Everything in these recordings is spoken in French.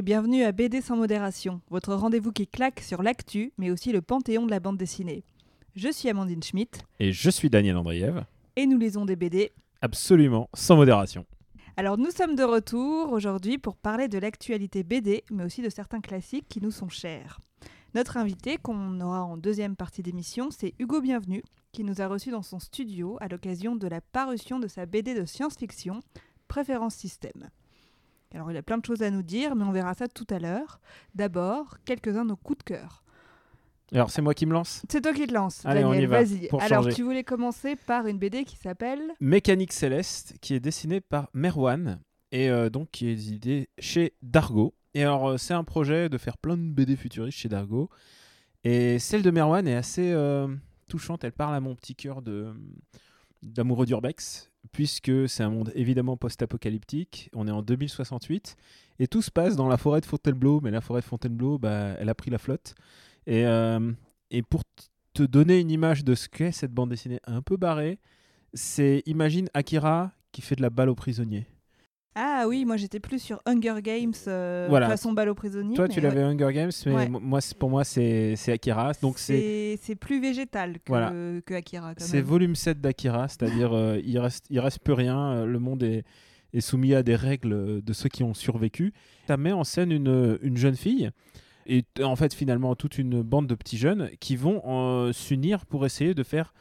et bienvenue à BD sans modération, votre rendez-vous qui claque sur l'actu, mais aussi le panthéon de la bande dessinée. Je suis Amandine Schmitt. Et je suis Daniel Andriev. Et nous lisons des BD. Absolument, sans modération. Alors nous sommes de retour aujourd'hui pour parler de l'actualité BD, mais aussi de certains classiques qui nous sont chers. Notre invité, qu'on aura en deuxième partie d'émission, c'est Hugo Bienvenu, qui nous a reçus dans son studio à l'occasion de la parution de sa BD de science-fiction, Préférence Système. Alors il a plein de choses à nous dire, mais on verra ça tout à l'heure. D'abord, quelques-uns de nos coups de cœur. Alors c'est moi qui me lance? C'est toi qui te lance, Allez, Daniel, on y va, vas-y. Alors changer. tu voulais commencer par une BD qui s'appelle Mécanique Céleste, qui est dessinée par Merwan, et euh, donc qui est édité chez Dargo. Et alors euh, c'est un projet de faire plein de BD futuristes chez Dargo. Et celle de Merwan est assez euh, touchante, elle parle à mon petit cœur de d'amoureux d'Urbex, puisque c'est un monde évidemment post-apocalyptique, on est en 2068, et tout se passe dans la forêt de Fontainebleau, mais la forêt de Fontainebleau, bah, elle a pris la flotte. Et, euh, et pour te donner une image de ce qu'est cette bande dessinée un peu barrée, c'est imagine Akira qui fait de la balle aux prisonniers. Ah oui, moi j'étais plus sur Hunger Games euh, Voilà. façon balle aux prisonniers. Toi, tu ouais. l'avais Hunger Games, mais Ouais. moi, pour moi, c'est Akira. Donc, c'est plus végétal que, Voilà. que Akira c'est volume 7 d'Akira, c'est-à-dire euh, il reste, il reste plus rien, euh, le monde est, est soumis à des règles euh, de ceux qui ont survécu. Ça met en scène une, une jeune fille et en fait finalement toute une bande de petits jeunes qui vont euh, s'unir pour essayer de faire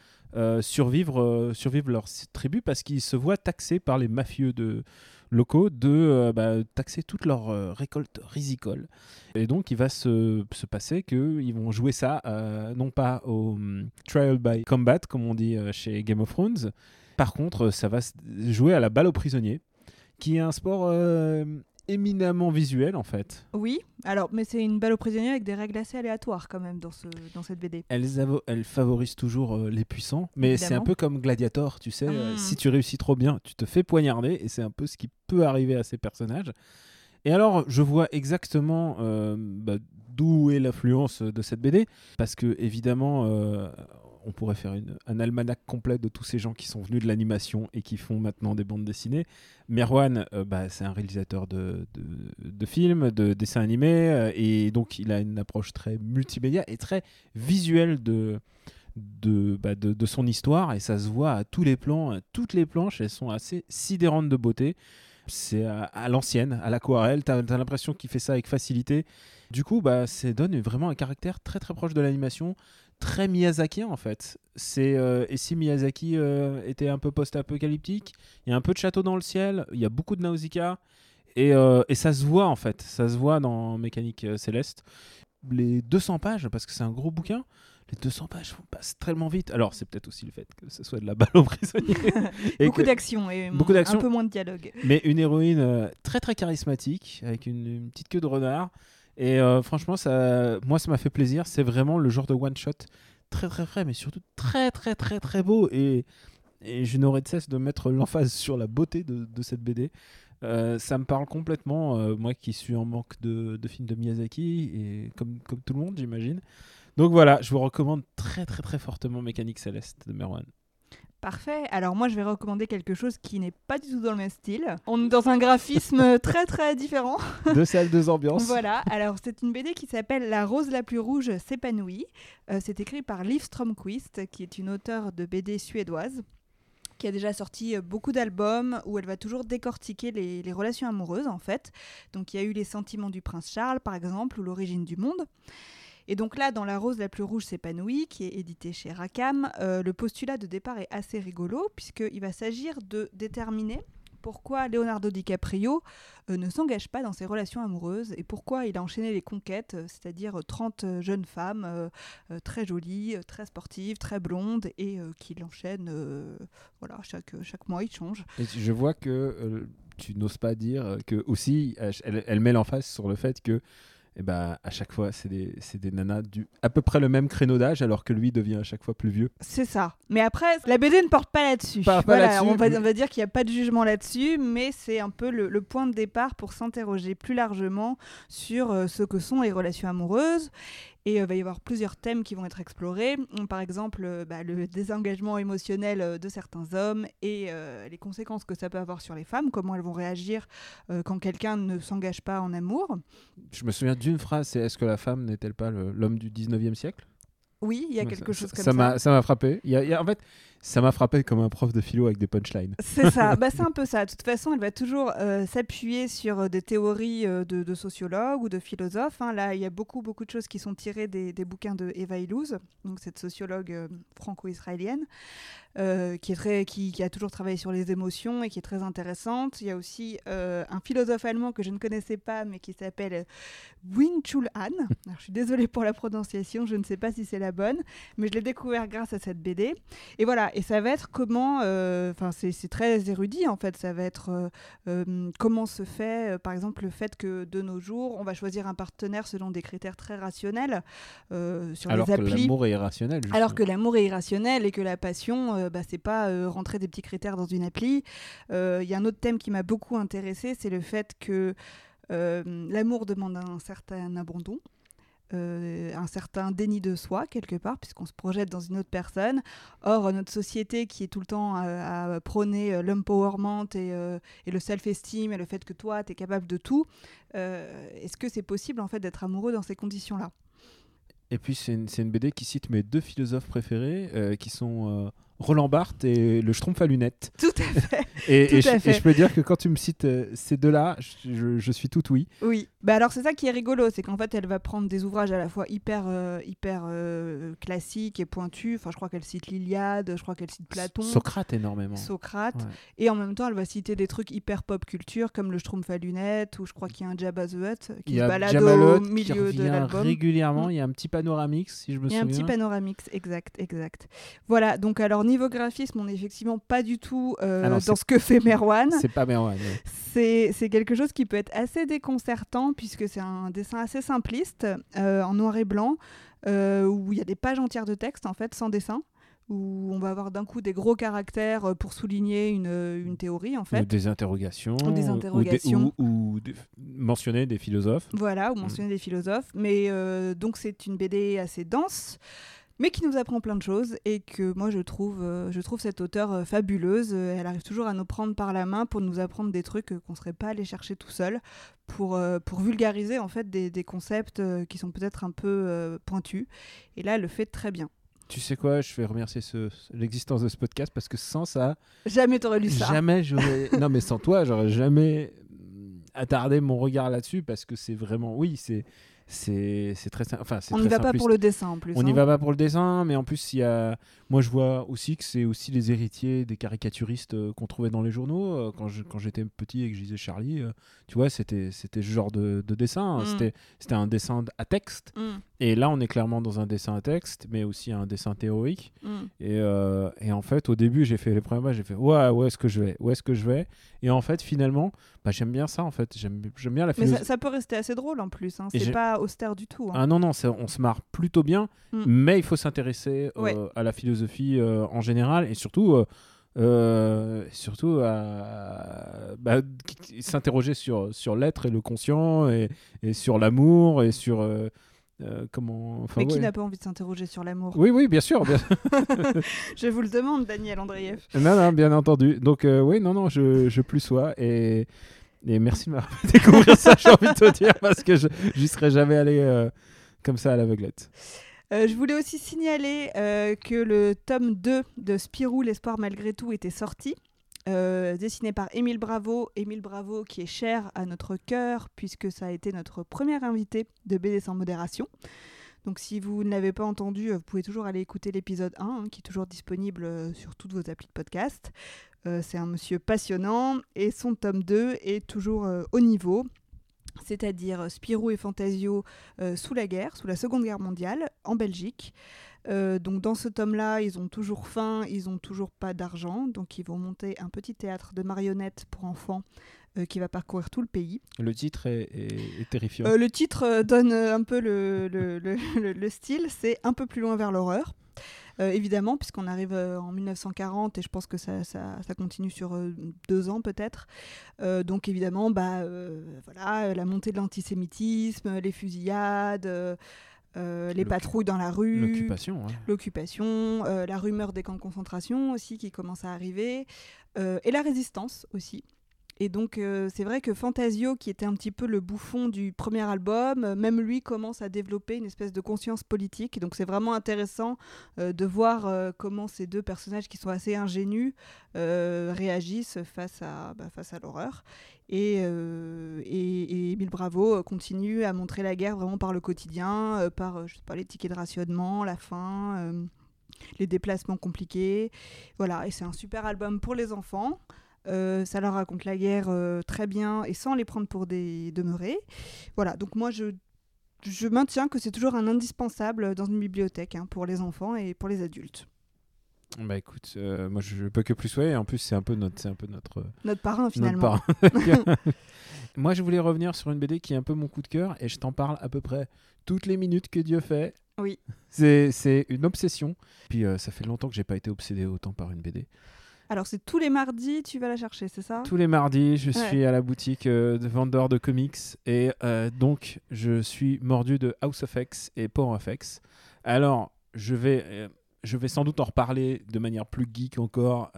survivre, survivre leur tribu parce qu'ils se voient taxés par les mafieux de locaux de euh, bah, taxer toute leur euh, récolte risicole. Et donc il va se, se passer qu'ils vont jouer ça euh, non pas au hum, trial by combat comme on dit euh, chez Game of Thrones. Par contre, ça va se jouer à la balle aux prisonniers, qui est un sport éminemment visuel en fait. Oui, alors mais c'est une balle aux prisonniers avec des règles assez aléatoires quand même dans, ce, dans cette BD. Elles, avo- elles favorisent toujours euh, les puissants, mais c'est un peu comme Gladiator, tu sais, euh, Mm. si tu réussis trop bien, tu te fais poignarder, et c'est un peu ce qui peut arriver à ces personnages. Et alors, je vois exactement euh, bah, d'où est l'influence de cette BD, parce que évidemment, on pourrait faire un almanach complet de tous ces gens qui sont venus de l'animation et qui font maintenant des bandes dessinées. Merwan, euh, bah, c'est un réalisateur de, films, de dessins animés, euh, et donc il a une approche très multimédia et très visuelle de, bah, son histoire, et ça se voit à tous les plans, à toutes les planches, elles sont assez sidérantes de beauté. C'est à, à l'ancienne, à l'aquarelle, t'as as, l'impression qu'il fait ça avec facilité. Du coup, bah, ça donne vraiment un caractère très très proche de l'animation, très Miyazaki en fait. C'est euh, et si Miyazaki euh, était un peu post-apocalyptique, il y a un peu de château dans le ciel, il y a beaucoup de Nausicaa et, euh, et ça se voit en fait, ça se voit dans Mécanique Céleste. Les 200 pages, parce que c'est un gros bouquin, les 200 pages passent tellement vite. Alors c'est peut-être aussi le fait que ce soit de la balle aux prisonniers. Et beaucoup d'action et beaucoup un peu moins de dialogue. mais une héroïne très très charismatique avec une, une petite queue de renard et euh, franchement ça moi ça m'a fait plaisir. C'est vraiment le genre de one shot très très frais mais surtout très très très très beau. Et, je n'aurais de cesse de mettre l'emphase sur la beauté de, cette BD Euh, ça me parle complètement euh, moi qui suis en manque de, de films de Miyazaki et comme, comme tout le monde j'imagine. Donc voilà je vous recommande très très très fortement Mécanique Céleste de Merwan Parfait. Alors moi je vais recommander quelque chose qui n'est pas du tout dans le même style. On est dans un graphisme très très différent. deux salles deux ambiances Voilà, alors c'est une BD qui s'appelle La rose la plus rouge s'épanouit. Euh, c'est écrit par Liv Stromquist, qui est une auteure de BD suédoise, qui a déjà sorti euh, beaucoup d'albums où elle va toujours décortiquer les, les relations amoureuses en fait. Donc il y a eu Les sentiments du prince Charles par exemple, ou L'origine du monde. Et donc là, dans La rose la plus rouge s'épanouit, qui est édité chez Rackham, euh, le postulat de départ est assez rigolo, puisqu'il va s'agir de déterminer pourquoi Leonardo DiCaprio euh, ne s'engage pas dans ses relations amoureuses et pourquoi il a enchaîné les conquêtes, euh, c'est-à-dire euh, 30 euh, jeunes femmes très jolies, très sportives, très blondes et euh, qu'il enchaîne euh, voilà, chaque, chaque mois il change. Je vois que tu n'oses pas dire que aussi elle, elle met l'emphase sur le fait que eh ben, à chaque fois c'est des, des nanas du à peu près le même créneau d'âge alors que lui devient à chaque fois plus vieux. C'est ça. Mais après, la BD ne porte pas là-dessus. Voilà, on, mais- on va dire qu'il n'y a pas de jugement là-dessus, mais c'est un peu le, le point de départ pour s'interroger plus largement sur euh, ce que sont les relations amoureuses Et il va y avoir plusieurs thèmes qui vont être explorés. Par exemple, bah, le désengagement émotionnel de certains hommes et les conséquences que ça peut avoir sur les femmes, comment elles vont réagir quand quelqu'un ne s'engage pas en amour. Je me souviens d'une phrase, c'est est-ce que la femme n'est-elle pas l'homme du 19e siècle? Oui, il y a quelque chose comme ça. Ça ça m'a frappé. Il y a, en fait, ça m'a frappé comme un prof de philo avec des punchlines. C'est ça, bah, c'est un peu ça. De toute façon, elle va toujours euh, s'appuyer sur euh, des théories euh, de, sociologues ou de philosophes. Hein. Là, il y a beaucoup, beaucoup de choses qui sont tirées des, bouquins de Eva Illouz, donc cette sociologue franco-israélienne. Qui, est très, qui, a toujours travaillé sur les émotions et qui est très intéressante. Il y a aussi un philosophe allemand que je ne connaissais pas, mais qui s'appelle Wing Chul Han. je suis désolée pour la prononciation, je ne sais pas si c'est la bonne, mais je l'ai découvert grâce à cette BD. Et voilà, et ça va être comment, euh, enfin c'est très érudit en fait, ça va être comment se fait, par exemple, le fait que de nos jours, on va choisir un partenaire selon des critères très rationnels sur Alors les applis. Alors que l'amour est irrationnel. Alors que l'amour est irrationnel et que la passion euh, bah, c'est pas euh, rentrer des petits critères dans une appli. Il euh, y a un autre thème qui m'a beaucoup intéressé, c'est le fait que l'amour demande un certain abandon. Un certain déni de soi quelque part puisqu'on se projette dans une autre personne. Or notre société qui est tout le temps à, prôner l'empowerment et, et, le self-esteem et le fait que toi tu es capable de tout, est-ce que c'est possible en fait d'être amoureux dans ces conditions-là? Et puis c'est une, une, BD qui cite mes deux philosophes préférés qui sont Roland Barthes et le Schtroumpf à lunettes. Tout à fait. et, je, peux dire que quand tu me cites euh, ces deux-là, je, suis tout oui. Oui. Bah alors c'est ça qui est rigolo, c'est qu'en fait elle va prendre des ouvrages à la fois hyper euh, hyper euh, classiques et pointus. Enfin je crois qu'elle cite l'Iliade, je crois qu'elle cite Platon. Socrate énormément. Socrate. Et en même temps elle va citer des trucs hyper pop culture comme le Schtroumpf à lunettes ou je crois qu'il y a un Jabba the Hutt qui se balade au milieu de l'album. Régulièrement, mm. il y a un petit panoramix si je me souviens. Il y a un petit panoramix, exact, exact. Voilà donc alors niveau graphisme, on n'est effectivement pas du tout euh, ah dans ce que fait Merwan. C'est pas Merwan. C'est quelque chose qui peut être assez déconcertant puisque c'est un dessin assez simpliste, euh, en noir et blanc, euh, où il y a des pages entières de texte en fait, sans dessin où on va avoir d'un coup des gros caractères pour souligner une, une, théorie en fait. Ou des interrogations. Ou des interrogations. Ou, mentionner des philosophes. Voilà, ou mm. mentionner des philosophes. Mais donc c'est une BD assez dense mais qui nous apprend plein de choses et que moi je trouve, euh, je trouve cette auteure euh, fabuleuse. Euh, elle arrive toujours à nous prendre par la main pour nous apprendre des trucs qu'on ne serait pas allé chercher tout seul, pour, pour vulgariser en fait des, des concepts qui sont peut-être un peu pointus. Et là, elle le fait très bien. Tu sais quoi, je vais remercier ce, l'existence de ce podcast parce que sans ça. Jamais t'aurais lu ça. Jamais j'aurais. non, mais sans toi, j'aurais jamais attardé mon regard là-dessus parce que c'est vraiment. Oui, c'est c'est très enfin on n'y va pas pour le dessin en plus on n'y hein. va pas pour le dessin mais en plus il y a moi je vois aussi que c'est aussi les héritiers des caricaturistes euh, qu'on trouvait dans les journaux euh, quand quand j'étais petit et que je lisais Charlie euh, tu vois c'était c'était ce genre de, dessin mm. c'était c'était un dessin à texte mm. et là on est clairement dans un dessin à texte mais aussi un dessin théorique mm. et, et, en fait au début j'ai fait les premiers j'ai fait ouais où est-ce que je vais où est-ce que je vais et en fait finalement bah, j'aime bien ça en fait j'aime bien la mais ça, peut rester assez drôle en plus hein. c'est pas austère du tout. Hein. Ah non, non, on se marre plutôt bien, mm. mais il faut s'intéresser euh, à la philosophie euh, en général et surtout. Euh, surtout à bah, s'interroger sur, sur l'être et le conscient et, et sur l'amour et sur comment mais qui n'a pas envie de s'interroger sur l'amour oui oui bien sûr je vous le demande Daniel Andreev non non bien entendu donc oui non non je, je plus sois et et merci de m'avoir découvrir ça, j'ai envie de te dire, parce que je n'y serais jamais allé euh, comme ça à l'aveuglette. Euh, je voulais aussi signaler euh, que le tome 2 de Spirou, l'espoir malgré tout, était sorti. Dessiné par Émile Bravo. Émile Bravo qui est cher à notre cœur puisque ça a été notre première invité de BD sans modération. Donc si vous ne l'avez pas entendu, vous pouvez toujours aller écouter l'épisode 1 hein, qui est toujours disponible sur toutes vos applis de podcast. Euh, c'est un monsieur passionnant et son tome 2 est toujours euh, au niveau c'est-à-dire Spirou et Fantasio euh, sous la guerre, sous la Seconde Guerre mondiale, en Belgique. donc dans ce tome-là, ils ont toujours faim, ils ont toujours pas d'argent, donc ils vont monter un petit théâtre de marionnettes pour enfants qui va parcourir tout le pays. Le titre est, terrifiant. le titre donne un peu le, le style, c'est un peu plus loin vers l'horreur. Euh, évidemment, puisqu'on arrive euh, en 1940 et je pense que ça, ça, continue sur euh, deux ans peut-être. donc évidemment, bah, voilà, la montée de l'antisémitisme, les fusillades. euh, les patrouilles dans la rue, L'occupation. ouais. l'occupation, euh, la rumeur des camps de concentration aussi qui commence à arriver, euh, et la résistance aussi. Et donc euh, c'est vrai que Fantasio, qui était un petit peu le bouffon du premier album, euh, même lui commence à développer une espèce de conscience politique. Donc c'est vraiment intéressant euh, de voir comment ces deux personnages qui sont assez ingénus réagissent face à, bah, à l'horreur. Et, et, et Émile Bravo continue à montrer la guerre vraiment par le quotidien, par je sais pas, les tickets de rationnement, la faim, les déplacements compliqués. Voilà, et c'est un super album pour les enfants. Euh, ça leur raconte la guerre euh, très bien et sans les prendre pour des demeurés. Voilà, donc moi je, je maintiens que c'est toujours un indispensable dans une bibliothèque hein, pour les enfants et pour les adultes. Bah écoute, euh, moi je peux que plus. Et en plus, c'est un peu notre, c'est un peu notre, Notre parrain finalement. notre parrain. moi, je voulais revenir sur une BD qui est un peu mon coup de cœur et je t'en parle à peu près toutes les minutes que Dieu fait. Oui. C'est, c'est une obsession. Puis euh, ça fait longtemps que j'ai pas été obsédé autant par une BD. Alors c'est tous les mardis, tu vas la chercher, c'est ça? Tous les mardis, je Ouais. suis à la boutique euh, de vendeur de comics et euh, donc je suis mordu de House of X et Power of X. Alors, je vais, euh, je vais sans doute en reparler de manière plus geek encore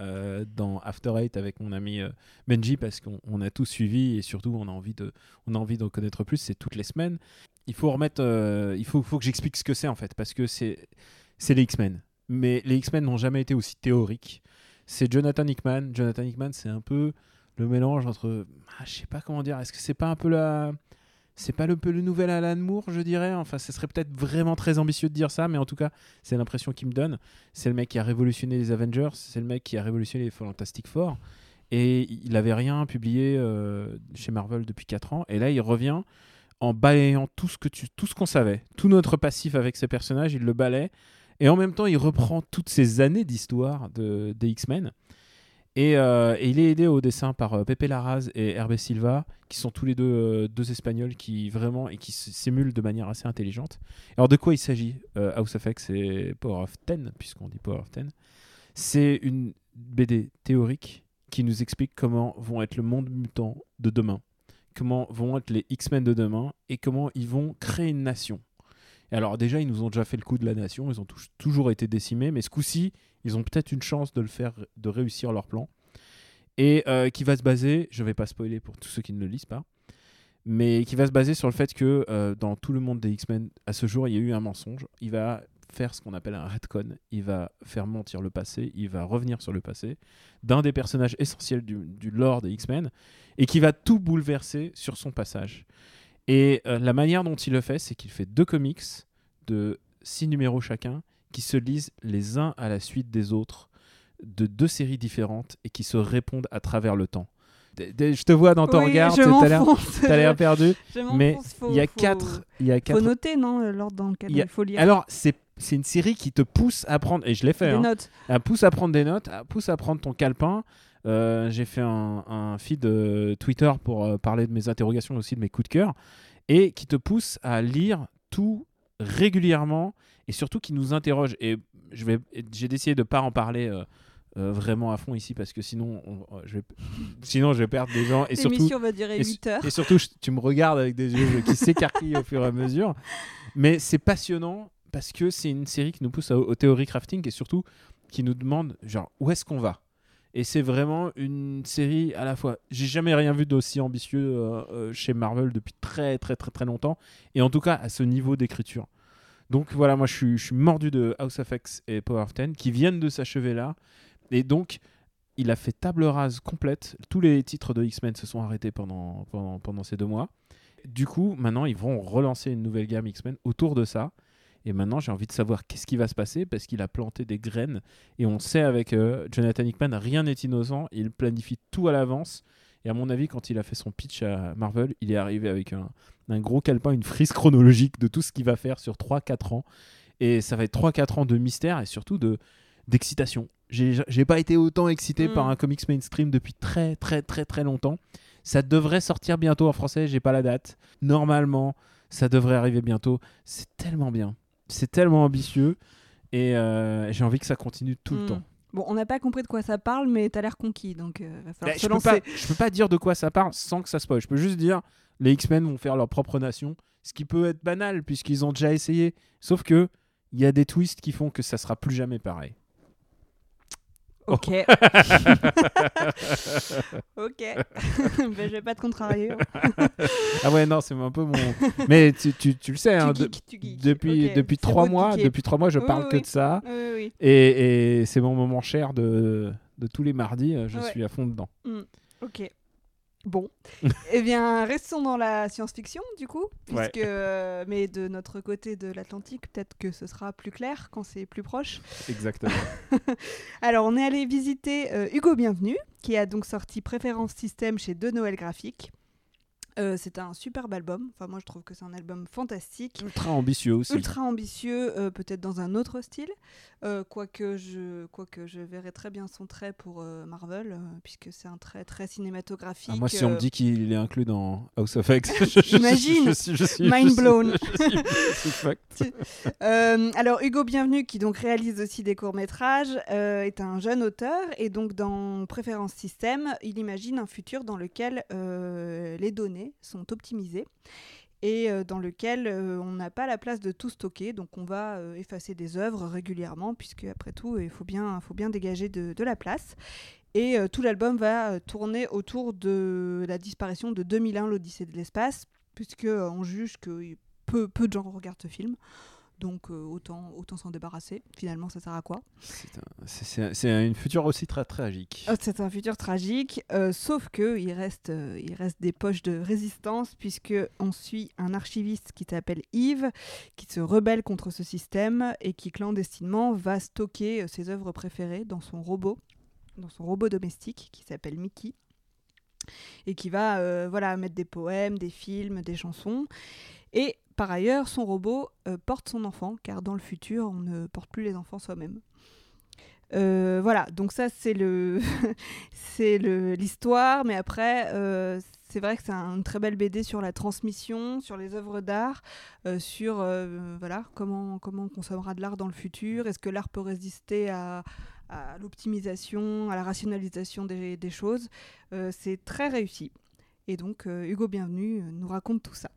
dans After Eight avec mon ami Benji parce qu'on on a tout suivi et surtout on a envie de, on a envie d'en connaître plus. C'est toutes les semaines. Il faut remettre, il faut, faut que j'explique ce que c'est en fait parce que c'est, c'est les X-Men. Mais les X-Men n'ont jamais été aussi théoriques. C'est Jonathan Hickman. Jonathan Hickman, c'est un peu le mélange entre, ah, je sais pas comment dire, est-ce que c'est pas un peu la, c'est pas le le nouvel Alan Moore, je dirais? Enfin, ce serait peut-être vraiment très ambitieux de dire ça, mais en tout cas, c'est l'impression qu'il me donne. C'est le mec qui a révolutionné les Avengers, c'est le mec qui a révolutionné les Fantastic Four, et il avait rien publié euh, chez Marvel depuis 4 ans, et là, il revient en balayant tout ce que tu, tout ce qu'on savait, tout notre passif avec ces personnages, il le balaie, et en même temps, il reprend toutes ces années d'histoire de, des X-Men. Et, euh, et il est aidé au dessin par euh, Pepe Larraz et Hervé Silva, qui sont tous les deux euh, Espagnols qui vraiment et qui s'émulent de manière assez intelligente. Alors de quoi il s'agit euh, House of X et Power of Ten, puisqu'on dit Power of Ten? C'est une BD théorique qui nous explique comment vont être le monde mutant de demain, comment vont être les X-Men de demain et comment ils vont créer une nation. Et alors déjà, ils nous ont déjà fait le coup de la nation, ils ont tou- toujours été décimés, mais ce coup-ci, ils ont peut-être une chance de réussir leur plan. Et euh, qui va se baser, je vais pas spoiler pour tous ceux qui ne le lisent pas, mais qui va se baser sur le fait que euh, dans tout le monde des X-Men, à ce jour, il y a eu un mensonge. Il va faire ce qu'on appelle un retcon. Il va faire mentir le passé, il va revenir sur le passé d'un des personnages essentiels du, du lore des X-Men et qui va tout bouleverser sur son passage. Et euh, la manière dont il le fait, c'est qu'il fait deux comics de six numéros chacun qui se lisent les uns à la suite des autres de deux séries différentes et qui se répondent à travers le temps. D- d- Je te vois dans ton Oui, regard, tu as l'air- m'enfonce. t'as l'air perdu, mais faut- il y a faut- quatre, il y a Faut quatre. noter, non, euh, l'ordre dans lequel Il y a- il faut lire. Alors c'est c'est une série qui te pousse à prendre et je l'ai fait. des hein. notes. Elle pousse à prendre des notes, elle pousse à prendre ton calepin. Euh, J'ai fait un, un feed euh, Twitter pour euh, parler de mes interrogations et aussi de mes coups de cœur et qui te pousse à lire tout régulièrement et surtout qui nous interroge. Et je vais, j'ai décidé de pas en parler vraiment à fond ici parce que sinon, on- je vais, sinon je vais perdre des gens et surtout, va durer et, 8 heures. et surtout, je- tu me regardes avec des yeux qui s'écarquillent au fur et à mesure. Mais c'est passionnant parce que c'est une série qui nous pousse au, au théorie crafting et surtout qui nous demande genre où est-ce qu'on va? Et c'est vraiment une série à la fois. J'ai jamais rien vu d'aussi ambitieux euh, euh, chez Marvel depuis très très très très longtemps. Et en tout cas à ce niveau d'écriture. Donc voilà, moi je suis, mordu de House of X et Power of Ten qui viennent de s'achever là. Et donc il a fait table rase complète. Tous les titres de X-Men se sont arrêtés pendant, pendant, pendant ces deux mois. Du coup, maintenant, ils vont relancer une nouvelle gamme X-Men autour de ça. Et maintenant, j'ai envie de savoir qu'est-ce qui va se passer parce qu'il a planté des graines. Et on sait avec euh, Jonathan Hickman, rien n'est innocent. Il planifie tout à l'avance. Et à mon avis, quand il a fait son pitch à Marvel, il est arrivé avec un, un gros calepin, une frise chronologique de tout ce qu'il va faire sur 3-4 ans. Et ça va être 3-4 ans de mystère et surtout de d'excitation. J'ai pas été autant excité Mm. par un comics mainstream depuis très très très très longtemps. Ça devrait sortir bientôt en français, j'ai pas la date. Normalement, ça devrait arriver bientôt. C'est tellement bien. C'est tellement ambitieux. Et euh, j'ai envie que ça continue tout le Hmm. temps. Bon, on n'a pas compris de quoi ça parle, mais t'as l'air conquis, donc euh, va falloir Bah, se je, peux lancer. pas, je peux pas dire de quoi ça parle sans que ça spoil. Je peux juste dire les X-Men vont faire leur propre nation. Ce qui peut être banal puisqu'ils ont déjà essayé. Sauf que il y a des twists qui font que ça sera plus jamais pareil. Ok. ok. ben, je vais pas te contrarier. hein. ah ouais, non, c'est un peu mon. Mais tu, tu, tu le sais, hein, tu de- geeks, tu geeks. depuis, depuis trois mois, depuis trois mois, je Oui, parle oui, que de ça. Oui, Et, et c'est mon moment cher de, de tous les mardis. euh, Je Ouais. suis à fond dedans. oui. Ok. Bon. eh bien, restons dans la science-fiction, du coup. Ouais. Puisque, euh, mais de notre côté de l'Atlantique, peut-être que ce sera plus clair quand c'est plus proche. Exactement. Alors, on est allé visiter euh, Hugo Bienvenu, qui a donc sorti Préférence Système chez De Noël Graphique. Euh, c'est un superbe album. Enfin, moi, je trouve que c'est un album fantastique. Ultra ambitieux aussi. Ultra ambitieux, euh, peut-être dans un autre style, euh, quoique, je, quoique je verrais très bien son trait pour euh, Marvel, puisque c'est un trait très cinématographique. Ah, moi, si on me dit qu'il est inclus dans House of X, je, je- je suis- je suis- Mind blown. alors Hugo Bienvenu, qui donc réalise aussi des courts-métrages, est un jeune auteur et donc dans Préférence Système, il imagine un futur dans lequel les données sont optimisées et euh, dans lequel euh, on n'a pas la place de tout stocker, donc on va euh, effacer des œuvres régulièrement, puisque après tout, il faut bien, dégager de, la place. Et tout l'album va tourner autour de la disparition de 2001, l'Odyssée de l'espace, puisque on juge que peu de gens regardent ce film. Donc euh, autant, autant s'en débarrasser. Finalement, ça sert à quoi? C'est un- c'est une future aussi très tragique. Oh, C'est un futur tragique, euh, sauf que il reste, euh, il reste des poches de résistance puisque on suit un archiviste qui s'appelle Yves, qui se rebelle contre ce système et qui clandestinement va stocker ses œuvres préférées dans son robot, dans son robot domestique qui s'appelle Mickey et qui va voilà mettre des poèmes, des films, des chansons. Et par ailleurs, son robot euh, porte son enfant, car dans le futur, on ne porte plus les enfants soi-même. Euh, voilà, donc ça c'est le c'est l'histoire, mais après euh, c'est vrai que c'est un- une très belle BD sur la transmission, sur les œuvres d'art, sur voilà comment comment on consommera de l'art dans le futur. Est-ce que l'art peut résister à, à l'optimisation, à la rationalisation des, des choses? C'est très réussi. Et donc Hugo Bienvenu nous raconte tout ça.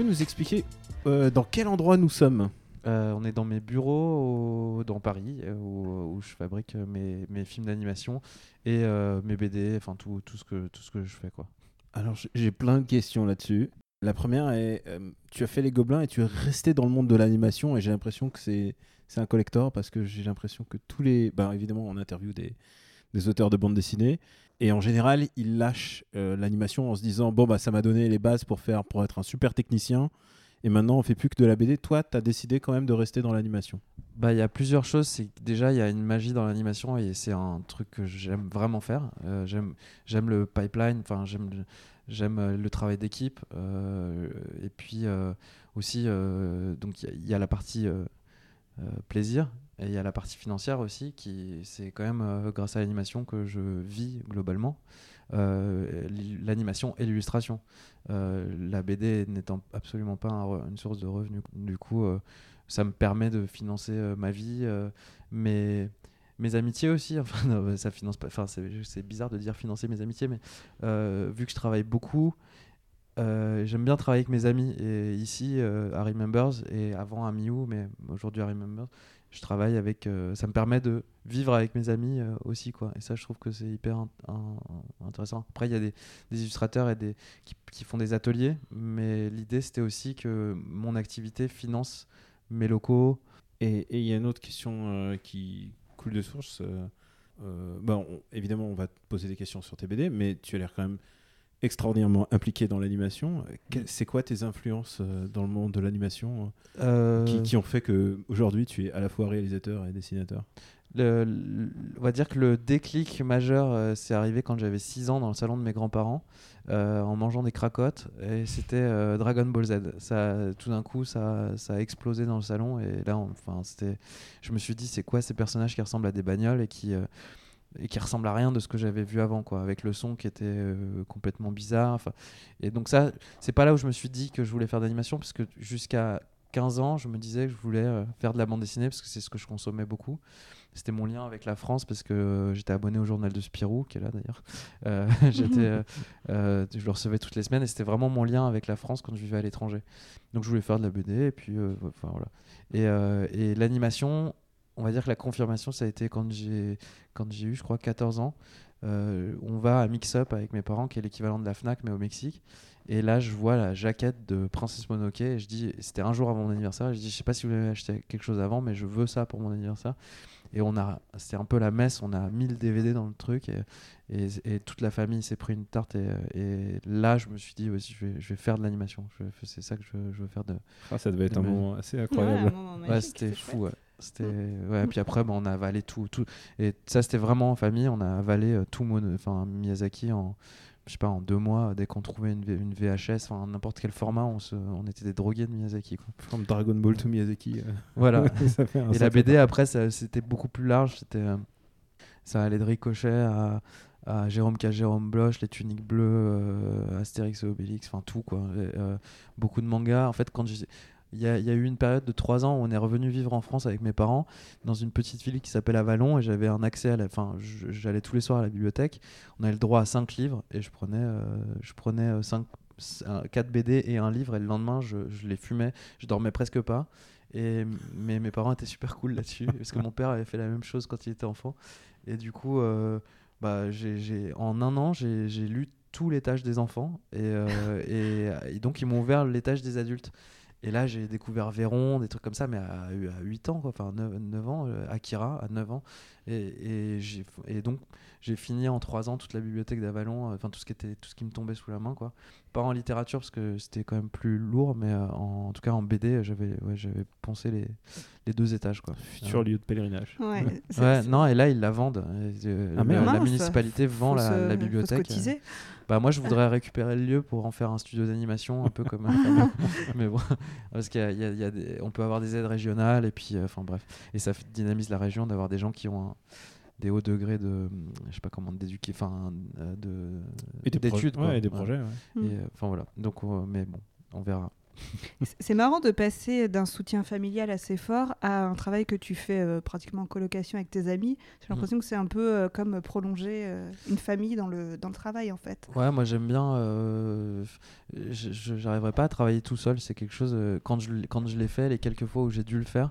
Peux nous expliquer euh, dans quel endroit nous sommes? Euh, on est dans mes bureaux au- dans Paris euh, où, où je fabrique mes, mes films d'animation et euh, mes BD, enfin tout, tout, ce que, tout ce que je fais. quoi. Alors j'ai plein de questions là-dessus. La première est, euh, tu as fait les Gobelins et tu es resté dans le monde de l'animation et j'ai l'impression que c'est c'est un collector parce que j'ai l'impression que tous les, ben évidemment on interview des, des auteurs de bande dessinée et en général ils lâchent euh, l'animation en se disant bon bah ça m'a donné les bases pour faire pour être un super technicien et maintenant on fait plus que de la BD. Toi tu as décidé quand même de rester dans l'animation. Bah, il y a plusieurs choses. C'est déjà, il y a une magie dans l'animation et c'est un truc que j'aime vraiment faire. Euh, j'aime, j'aime le pipeline, enfin, j'aime, j'aime euh, le travail d'équipe. et puis aussi, donc il y a- la partie plaisir et il y a la partie financière aussi. Qui, c'est quand même euh, grâce à l'animation que je vis globalement. Euh, l'animation et l'illustration. Euh, la BD n'étant absolument pas une source de revenus. Du coup, ça me permet de financer ma vie, mes, mes amitiés aussi. Enfin, ça finance pas. Enfin, c'est bizarre de dire financer mes amitiés, mais vu que je travaille beaucoup, j'aime bien travailler avec mes amis. Et ici, euh, à Remembers, et avant à Miu, mais aujourd'hui à Remembers, je travaille avec. euh, ça me permet de vivre avec mes amis euh, aussi, quoi. Et ça, je trouve que c'est hyper in- in- intéressant. Après, il y a des, des illustrateurs et des, qui, qui font des ateliers, mais l'idée, c'était aussi que mon activité finance mes locaux. Et il y a une autre question euh, qui coule de source. bah, on- évidemment, on va te poser des questions sur tes BD, mais tu as l'air quand même extraordinairement impliqué dans l'animation. Que- C'est quoi tes influences euh, dans le monde de l'animation euh, Euh, qui, qui ont fait que aujourd'hui tu es à la fois réalisateur et dessinateur? Le- le- on va dire que le déclic majeur, euh, c'est arrivé quand j'avais 6 ans dans le salon de mes grands-parents, euh, en mangeant des cracottes, et c'était euh, Dragon Ball Z. Ça, tout d'un coup, ça, ça a explosé dans le salon, et là, on- enfin, c'était, je me suis dit, c'est quoi ces personnages qui ressemblent à des bagnoles et qui et qui ressemblent à rien de ce que j'avais vu avant, quoi, avec le son qui était euh, complètement bizarre. Et donc ça, c'est pas là où je me suis dit que je voulais faire d'animation, parce que jusqu'à 15 ans, je me disais que je voulais euh, faire de la bande dessinée parce que c'est ce que je consommais beaucoup. C'était mon lien avec la France parce que euh, j'étais abonné au journal de Spirou, qui est là d'ailleurs. J'étais, je le recevais toutes les semaines et c'était vraiment mon lien avec la France quand je vivais à l'étranger. Donc je voulais faire de la BD et puis voilà. Et l'animation, on va dire que la confirmation, ça a été quand j'ai quand j'ai eu, je crois, 14 ans. Euh, on va à Mix Up avec mes parents, qui est l'équivalent de la Fnac mais au Mexique. Et là, je vois la jaquette de Princesse Mononoke et je dis, c'était un jour avant mon anniversaire. Et je dis, je sais pas si vous avez acheté quelque chose avant, mais je veux ça pour mon anniversaire. Et on a, c'était un peu la messe. On a mis le DVD dans le truc et, et, et toute la famille s'est pris une tarte. Et, et là, je me suis dit, aussi, je vais, je vais faire de l'animation. C'est ça que je, veux- je veux faire de. Ah, ça devait être un moment assez incroyable. Ouais, c'était fou. Ouais. C'était ouais. Puis après, bah, on a avalé tout, tout. Et ça, c'était vraiment en famille. On a avalé euh, tout mon, enfin Miyazaki en, je sais pas, en deux mois. Dès qu'on trouvait une, V- une VHS, enfin n'importe quel format, on se, on était des drogués de Miyazaki. Quoi. Comme Dragon Ball to Miyazaki. euh, Voilà. ça fait un Et la BD après, c'était beaucoup plus large. C'était, euh, ça allait de Ricochet à, à Jérôme K. Jérôme Bloch, les tuniques bleues, euh, Astérix et Obélix, enfin tout quoi. Et, euh, beaucoup de mangas. En fait, quand il y, a, il y a eu une période de trois ans où on est revenu vivre en France avec mes parents dans une petite ville qui s'appelle Avalon et j'avais un accès à la. Enfin, j'allais tous les soirs à la bibliothèque. On avait le droit à cinq livres et je prenais, euh, je prenais euh, cinq, un- quatre BD et un livre et le lendemain je, je les fumais. Je dormais presque pas. Et mais mes parents étaient super cool là-dessus parce que mon père avait fait la même chose quand il était enfant. Et du coup, euh, bah, j'ai- en un an, j'ai, j'ai lu tous les tâches des enfants et, euh, et, et donc ils m'ont ouvert les tâches des adultes. Et là, j'ai découvert Véron, des trucs comme ça, mais à, à 8 ans, quoi, enfin 9, 9 ans, euh, Akira à 9 ans. Et, et, et donc, j'ai fini en 3 ans toute la bibliothèque d'Avalon, euh, enfin tout, ce qui était, tout ce qui me tombait sous la main. Quoi. Pas en littérature, parce que c'était quand même plus lourd, mais euh, en, en tout cas en BD, j'avais, ouais, j'avais poncé les, les deux étages. Quoi. Futur lieu de pèlerinage. Ouais, Ouais, non, et là, ils la vendent. Et, euh, Ah, la, municipalité vend la, se- la faut se bibliothèque. Bah, moi, je voudrais récupérer le lieu pour en faire un studio d'animation, un peu comme. mais bon, parce qu'il y a- il y a- il y a des- on peut avoir des aides régionales, et puis, euh, enfin bref. Et ça dynamise la région d'avoir des gens qui ont un- des hauts degrés de. Je sais pas comment d'éduquer. Enfin, euh, de. Et des, projets. d'études. quoi. ouais, et des projets. ouais. Et, euh, Enfin voilà. Donc, euh, mais bon, on verra. C'est- marrant de passer d'un soutien familial assez fort à un travail que tu fais euh, pratiquement en colocation avec tes amis. J'ai Mm. l'impression que c'est un peu euh, comme prolonger euh, une famille dans le, dans le travail en fait. Ouais, moi j'aime bien. euh, je- j'arriverai pas à travailler tout seul. C'est quelque chose. euh, quand je, quand je l'ai fait, les quelques fois où j'ai dû le faire,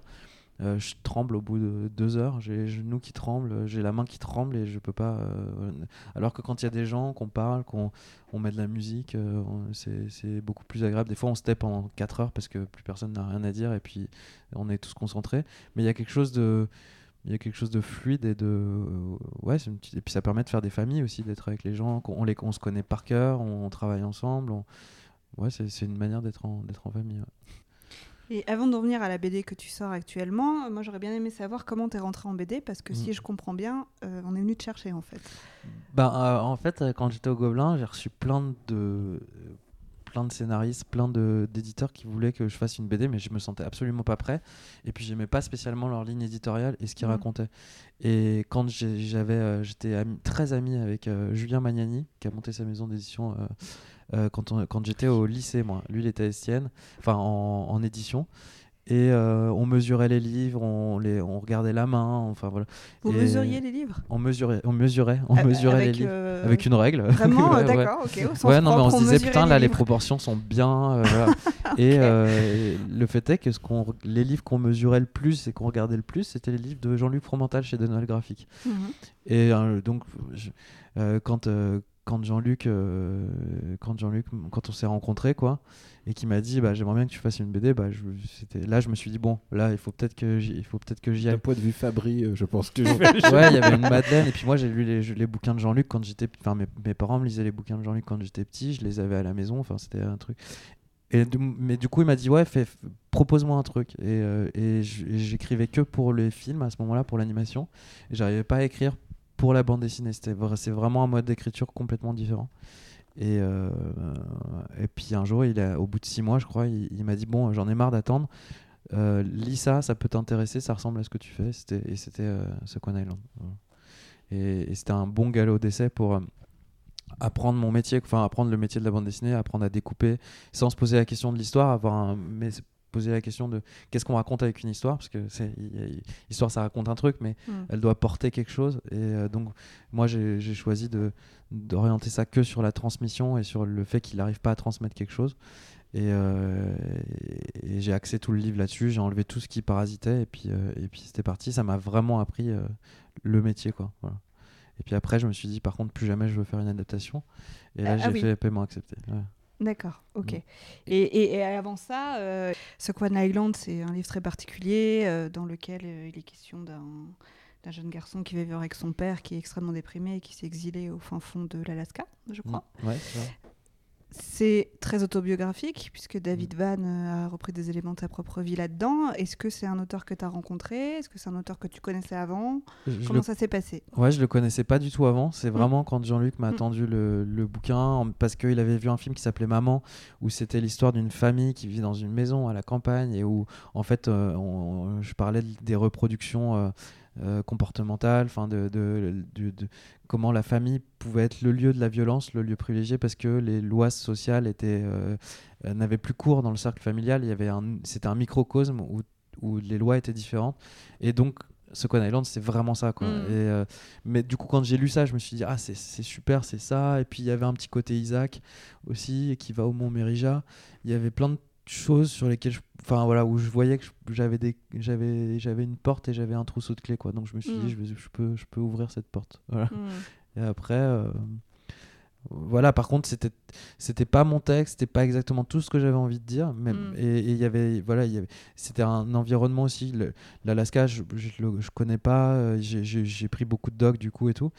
euh, je tremble au bout de deux heures. J'ai les genoux qui tremblent, j'ai la main qui tremble et je peux pas. euh, alors que quand il y a des gens, qu'on parle, qu'on on met de la musique, euh, c'est beaucoup plus agréable. Des fois, on se tait pendant 4 heures parce que plus personne n'a rien à dire et puis on est tous concentrés. Mais il y a quelque chose de il y a quelque chose de fluide et de euh, ouais une petite- et puis ça permet de faire des familles aussi d'être avec les gens on les on se connaît par cœur on, travaille ensemble ouais c'est une manière d'être en en famille. Et avant d'en venir à la BD que tu sors actuellement, euh, moi j'aurais bien aimé savoir comment tu es rentré en BD parce que Mm. si je comprends bien, euh, on est venu te chercher en fait. Ben, euh, en fait, quand j'étais au Gobelin, j'ai reçu plein de, plein de scénaristes, plein de- d'éditeurs qui voulaient que je fasse une BD, mais je me sentais absolument pas prêt. Et puis, j'aimais pas spécialement leur ligne éditoriale et ce qu'ils Mhm. racontaient. Et quand j'avais, euh, j'étais ami- très ami avec euh, Julien Magnani, qui a monté sa maison d'édition euh, quand, on- quand j'étais au lycée, moi. Lui, il était Estienne, enfin en, en édition. Et euh, on mesurait les livres, on, les, on regardait la main, enfin voilà. Vous Et mesuriez les livres? On mesurait, on mesurait, on Ah, mesurait avec, les livres. euh, Avec une règle. Vraiment, Ouais, ouais. d'accord, ok. Au sens Ouais, non, mais on se disait, mesurait putain, là, les proportions sont bien. voilà. et, et le fait est que ce les livres qu'on mesurait le plus et qu'on regardait le plus, c'était les livres de Jean-Luc Fromental chez Noël Graphique. Mhm. Et donc, je- quand, quand Jean-Luc, euh, quand Jean-Luc, quand on s'est rencontrés, quoi, et qui m'a dit, bah, j'aimerais bien que tu fasses une BD, bah, je, c'était, là, je me suis dit, bon, là, il faut peut-être que j'y, il faut peut-être que j'y aille. D'un point de vue Fabri, euh, je pense que je ouais, il y avait une Madeleine. Et puis moi, j'ai lu les, les bouquins de Jean-Luc quand j'étais. Enfin, mes, mes parents me lisaient les bouquins de Jean-Luc quand j'étais petit. Je les avais à la maison. Enfin, c'était un truc. Et du- mais du coup, il m'a dit ouais, fais- propose-moi un truc. Et, euh, et j'écrivais que pour les films à ce moment-là, pour l'animation. Et j'arrivais pas à écrire pour la bande dessinée. C'était c'est vraiment un mode d'écriture complètement différent. Et, euh, et puis un jour, il a, au bout de six mois, je crois, il, m'a dit bon, j'en ai marre d'attendre. Euh, lis ça, ça peut t'intéresser, ça ressemble à ce que tu fais. C'était, et c'était euh, Island. Et, c'était un bon galop d'essai pour euh, apprendre mon métier, enfin apprendre le métier de la bande dessinée, apprendre à découper sans se poser la question de l'histoire, avoir un, mais poser la question de qu'est-ce qu'on raconte avec une histoire, parce que c'est histoire, ça raconte un truc, mais Mm. elle doit porter quelque chose. Et euh, donc, moi, j'ai j'ai choisi de d'orienter ça que sur la transmission et sur le fait qu'il n'arrive pas à transmettre quelque chose. Et, euh, et- et j'ai axé tout le livre là-dessus. J'ai enlevé tout ce qui parasitait et puis euh, et puis c'était parti. Ça m'a vraiment appris le métier, quoi. Voilà. Et puis après, je me suis dit, par contre, plus jamais je veux faire une adaptation. Et là, Ah, j'ai ah oui. fait paiement accepté. Ouais. D'accord, ok. Et, et- et avant ça, euh, One Island, c'est un livre très particulier euh, dans lequel euh, il est question d'un jeune garçon qui va vivre avec son père, qui est extrêmement déprimé et qui s'est exilé au fin fond de l'Alaska, je crois. Mm. Ouais, c'est très autobiographique, puisque David Van euh, a repris des éléments de sa propre vie là-dedans. Est-ce que c'est un auteur que tu as rencontré? Est-ce que c'est un auteur que tu connaissais avant? Je- Comment le ça s'est passé? Ouais, je le connaissais pas du tout avant. C'est Mm. vraiment quand Jean-Luc m'a Mm. tendu le, le bouquin parce qu'il avait vu un film qui s'appelait Maman, où c'était l'histoire d'une famille qui vit dans une maison à la campagne et où en fait euh, on- je parlais de- des reproductions euh, euh, comportementales, enfin de, de- de- de comment la famille pouvait être le lieu de la violence, le lieu privilégié parce que les lois sociales étaient euh, euh, n'avaient plus cours dans le cercle familial. Il y avait un, c'était un microcosme où, où les lois étaient différentes et donc Second Island, c'est vraiment ça. Quoi. Mm. Et, euh, mais du coup, quand j'ai lu ça, je me suis dit, ah, c'est c'est super, c'est ça. Et puis, il y avait un petit côté Isaac aussi, qui va au Mont Mérija. Il y avait plein de choses sur lesquelles je, enfin voilà où je voyais que j'avais des j'avais j'avais une porte et j'avais un trousseau de clés quoi. Donc je me suis dit je, vais- je peux je peux ouvrir cette porte. Voilà. Hmm. et après, euh, voilà, par contre, c'était c'était pas mon texte, c'était pas exactement tout ce que j'avais envie de dire, mais Mm. et il y avait voilà, c'était un environnement aussi. L'Alaska, je, je, connais pas, euh, j'ai- pris beaucoup de docs du coup et tout,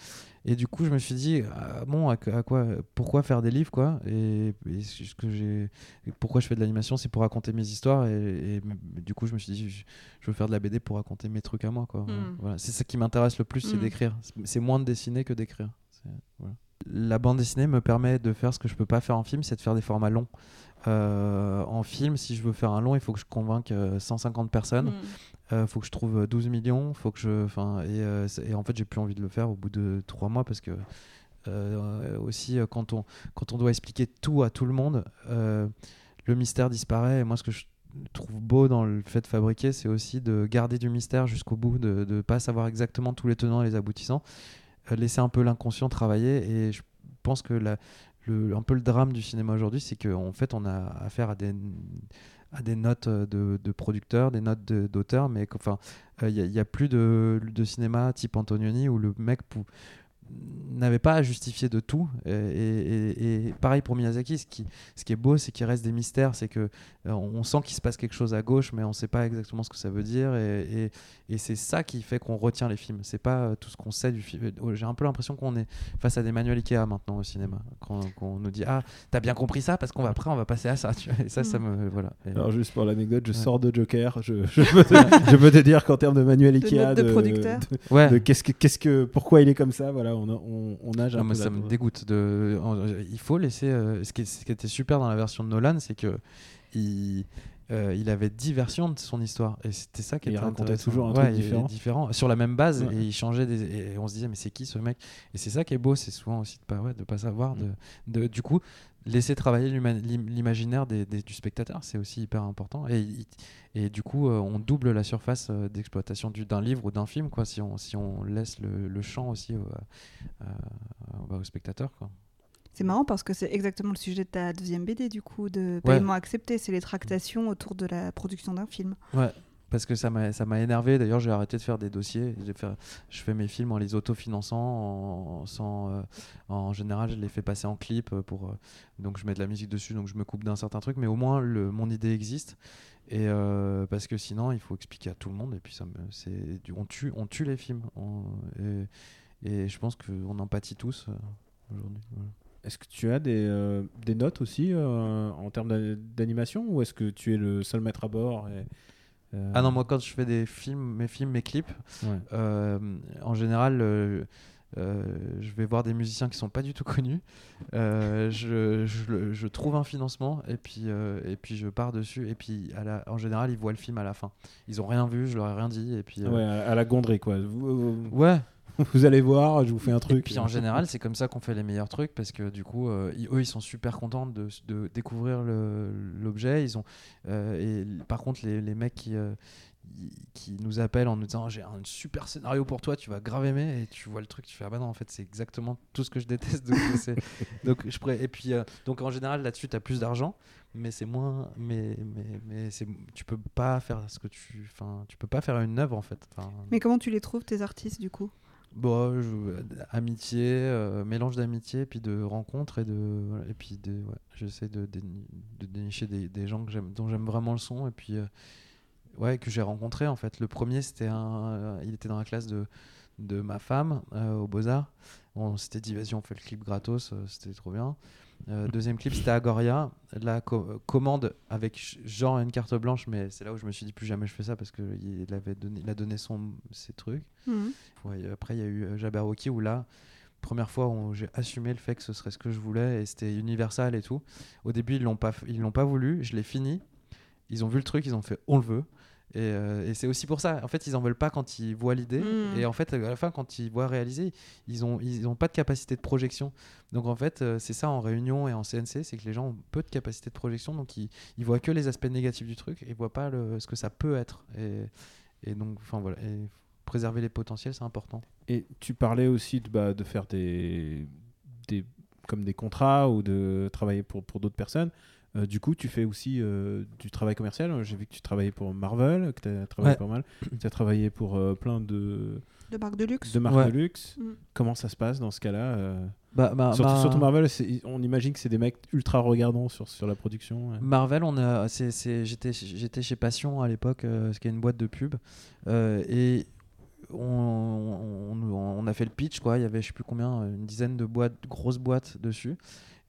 et du coup, je me suis dit ah, bon, à, à quoi, pourquoi faire des livres quoi, et, et ce que j'ai, pourquoi je fais de l'animation, c'est pour raconter mes histoires, et, et du coup, je me suis dit je, je veux faire de la BD pour raconter mes trucs à moi quoi. Mm. Voilà, c'est ça qui m'intéresse le plus, c'est Mm. d'écrire. C'est- moins de dessiner que d'écrire. Voilà. La bande dessinée me permet de faire ce que je peux pas faire en film, c'est de faire des formats longs. Euh, en film, si je veux faire un long, il faut que je convainque euh, 150 personnes. Hmm. Il faut que je trouve 12 millions. Faut que je, enfin, et, euh, en fait, j'ai plus envie de le faire au bout de trois mois parce que euh, aussi euh, quand on quand on doit expliquer tout à tout le monde, euh, le mystère disparaît. Et moi, ce que je trouve beau dans le fait de fabriquer, c'est aussi de garder du mystère jusqu'au bout, de ne pas savoir exactement tous les tenants et les aboutissants, euh, laisser un peu l'inconscient travailler. Et je pense que le, un peu le drame du cinéma aujourd'hui, c'est qu'en fait, on a affaire à des à des notes euh, de, de producteurs, des notes d'auteurs, mais qu'enfin, il n'y a, plus de, de cinéma type Antonioni où le mec pou- n'avait pas à justifier de tout. Et, et- et- et pareil pour Miyazaki, ce qui, ce qui est beau, c'est qu'il reste des mystères, c'est que euh, on sent qu'il se passe quelque chose à gauche, mais on ne sait pas exactement ce que ça veut dire. Et, et- et c'est ça qui fait qu'on retient les films. C'est pas euh, tout ce qu'on sait du film. Euh, J'ai un peu l'impression qu'on est face à des manuels Ikea maintenant au cinéma, qu'on qu'on nous dit ah t'as bien compris ça parce qu'on va après on va passer à ça. tu vois. Et ça, ça me voilà. Et- Alors juste pour l'anecdote, je Ouais. sors de Joker. Je, je peux, te, je peux te dire qu'en termes de manuel De Ikea, de producteur. de- ouais. de qu'est-ce que, qu'est-ce que, pourquoi il est comme ça, voilà, on, a- on, on nage Non, un mais peu ça me dégoûte. De... Il faut laisser. euh, Ce, qui, ce qui était super dans la version de Nolan, c'est que il, euh, il avait dix versions de son histoire. Et c'était ça qui Et il était racontait toujours un truc différent. différent, sur la même base. Ouais. Et il changeait des. Et on se disait, mais c'est qui ce mec? Et c'est ça qui est beau, c'est souvent aussi de pas, ouais, de pas savoir. De, de- du coup, laisser travailler l'imaginaire du spectateur, c'est aussi hyper important. Et, et du coup, euh, on double la surface euh, d'exploitation du- d'un livre ou d'un film, quoi, si on, si on laisse le, le champ aussi au, à- bah, au spectateur. Quoi. C'est marrant parce que c'est exactement le sujet de ta deuxième BD, du coup, de paiement accepté. C'est les tractations autour de la production d'un film. Ouais, parce que ça m'a énervé. D'ailleurs, j'ai arrêté de faire des dossiers. Fait- je fais mes films en les autofinançant. En, euh, en général, je les fais passer en clip. euh, Pour, euh, donc, je mets de la musique dessus, donc je me coupe d'un certain truc. Mais au moins, le, mon idée existe. Et parce que sinon, il faut expliquer à tout le monde. Et puis, ça me, c'est, on, tue, on tue les films. Et, et je pense qu'on en pâtit tous aujourd'hui. Est-ce que tu as des, des notes aussi en termes d'a- d'animation ou est-ce que tu es le seul maître à bord euh, Ah non, moi, quand je fais des films, mes films, mes clips, ouais. Euh, en général, euh, je vais voir des musiciens qui sont pas du tout connus. Je, je trouve un financement et puis, et puis je pars dessus. Et puis, à la- en général, ils voient le film à la fin. Ils ont rien vu, je leur ai rien dit. Et puis, Ouais, à, la gondrée quoi. Ouais. vous allez voir, je vous fais un Et truc. puis en général, c'est comme ça qu'on fait les meilleurs trucs parce que du coup, euh, ils- eux, ils sont super contents de, de découvrir l'objet. Ils ont euh, et par contre, les, les mecs qui euh, qui nous appellent en nous disant j'ai un super scénario pour toi, tu vas grave aimer et tu vois le truc, tu fais ah bah non en fait c'est exactement tout ce que je déteste. Donc, je pourrais- et puis euh, donc en général là-dessus tu as plus d'argent, mais c'est moins mais mais mais c'est tu peux pas faire ce que tu enfin tu peux pas faire une œuvre en fait. Enfin, Mais comment tu les trouves, tes artistes, du coup? Bon, je- amitié, euh, mélange d'amitié, puis de rencontres et de et puis de ouais, j'essaie de, déni- de dénicher des, gens dont j'aime vraiment le son et puis euh, ouais que j'ai rencontré en fait. Le premier c'était un, euh, il était dans la classe de de ma femme euh, au Beaux Arts. On s'était dit vas-y on fait le clip gratos, euh, c'était trop bien. Euh, deuxième clip c'était Agoria, la co- euh, commande avec genre une carte blanche, mais c'est là où je me suis dit plus jamais je fais ça parce que il avait donné, il a donné son ses trucs. Mhm. Ouais, et après, il y a eu euh, Jabberwocky où là, première fois où j'ai assumé le fait que ce serait ce que je voulais et c'était Universal et tout. Au début, ils l'ont pas, ils l'ont pas voulu. Je l'ai fini. Ils ont vu le truc, ils ont fait on le veut. Et, euh, et c'est aussi pour ça. En fait, ils en veulent pas quand ils voient l'idée. Mm. Et en fait, à la fin, quand ils voient réaliser, ils ont, ils ont pas de capacité de projection. Donc en fait, euh, c'est ça en réunion et en CNC, c'est que les gens ont peu de capacité de projection, donc ils, ils voient que les aspects négatifs du truc et voient pas le, ce que ça peut être. Et, et donc, enfin voilà. Et préserver les potentiels, c'est important. Et tu parlais aussi de, bah, de faire des, des, comme des contrats ou de travailler pour, pour d'autres personnes. Euh, du coup, tu fais aussi euh, du travail commercial. J'ai vu que tu travaillais pour Marvel, que tu as travaillé Ouais. pas mal. Tu as travaillé pour euh, plein de, De marques de luxe de marques Ouais. de luxe. Mm. Comment ça se passe dans ce cas-là euh, Bah, bah, surtout, bah, surtout Marvel, on imagine que c'est des mecs ultra regardants sur, sur la production. ouais. Marvel, on a, c'est, c'est- j'étais, j'étais chez Passion à l'époque, euh, ce qui est une boîte de pub, euh, et on, on- on a fait le pitch, quoi. Il y avait, je sais plus combien, une dizaine de boîtes, de grosses boîtes dessus.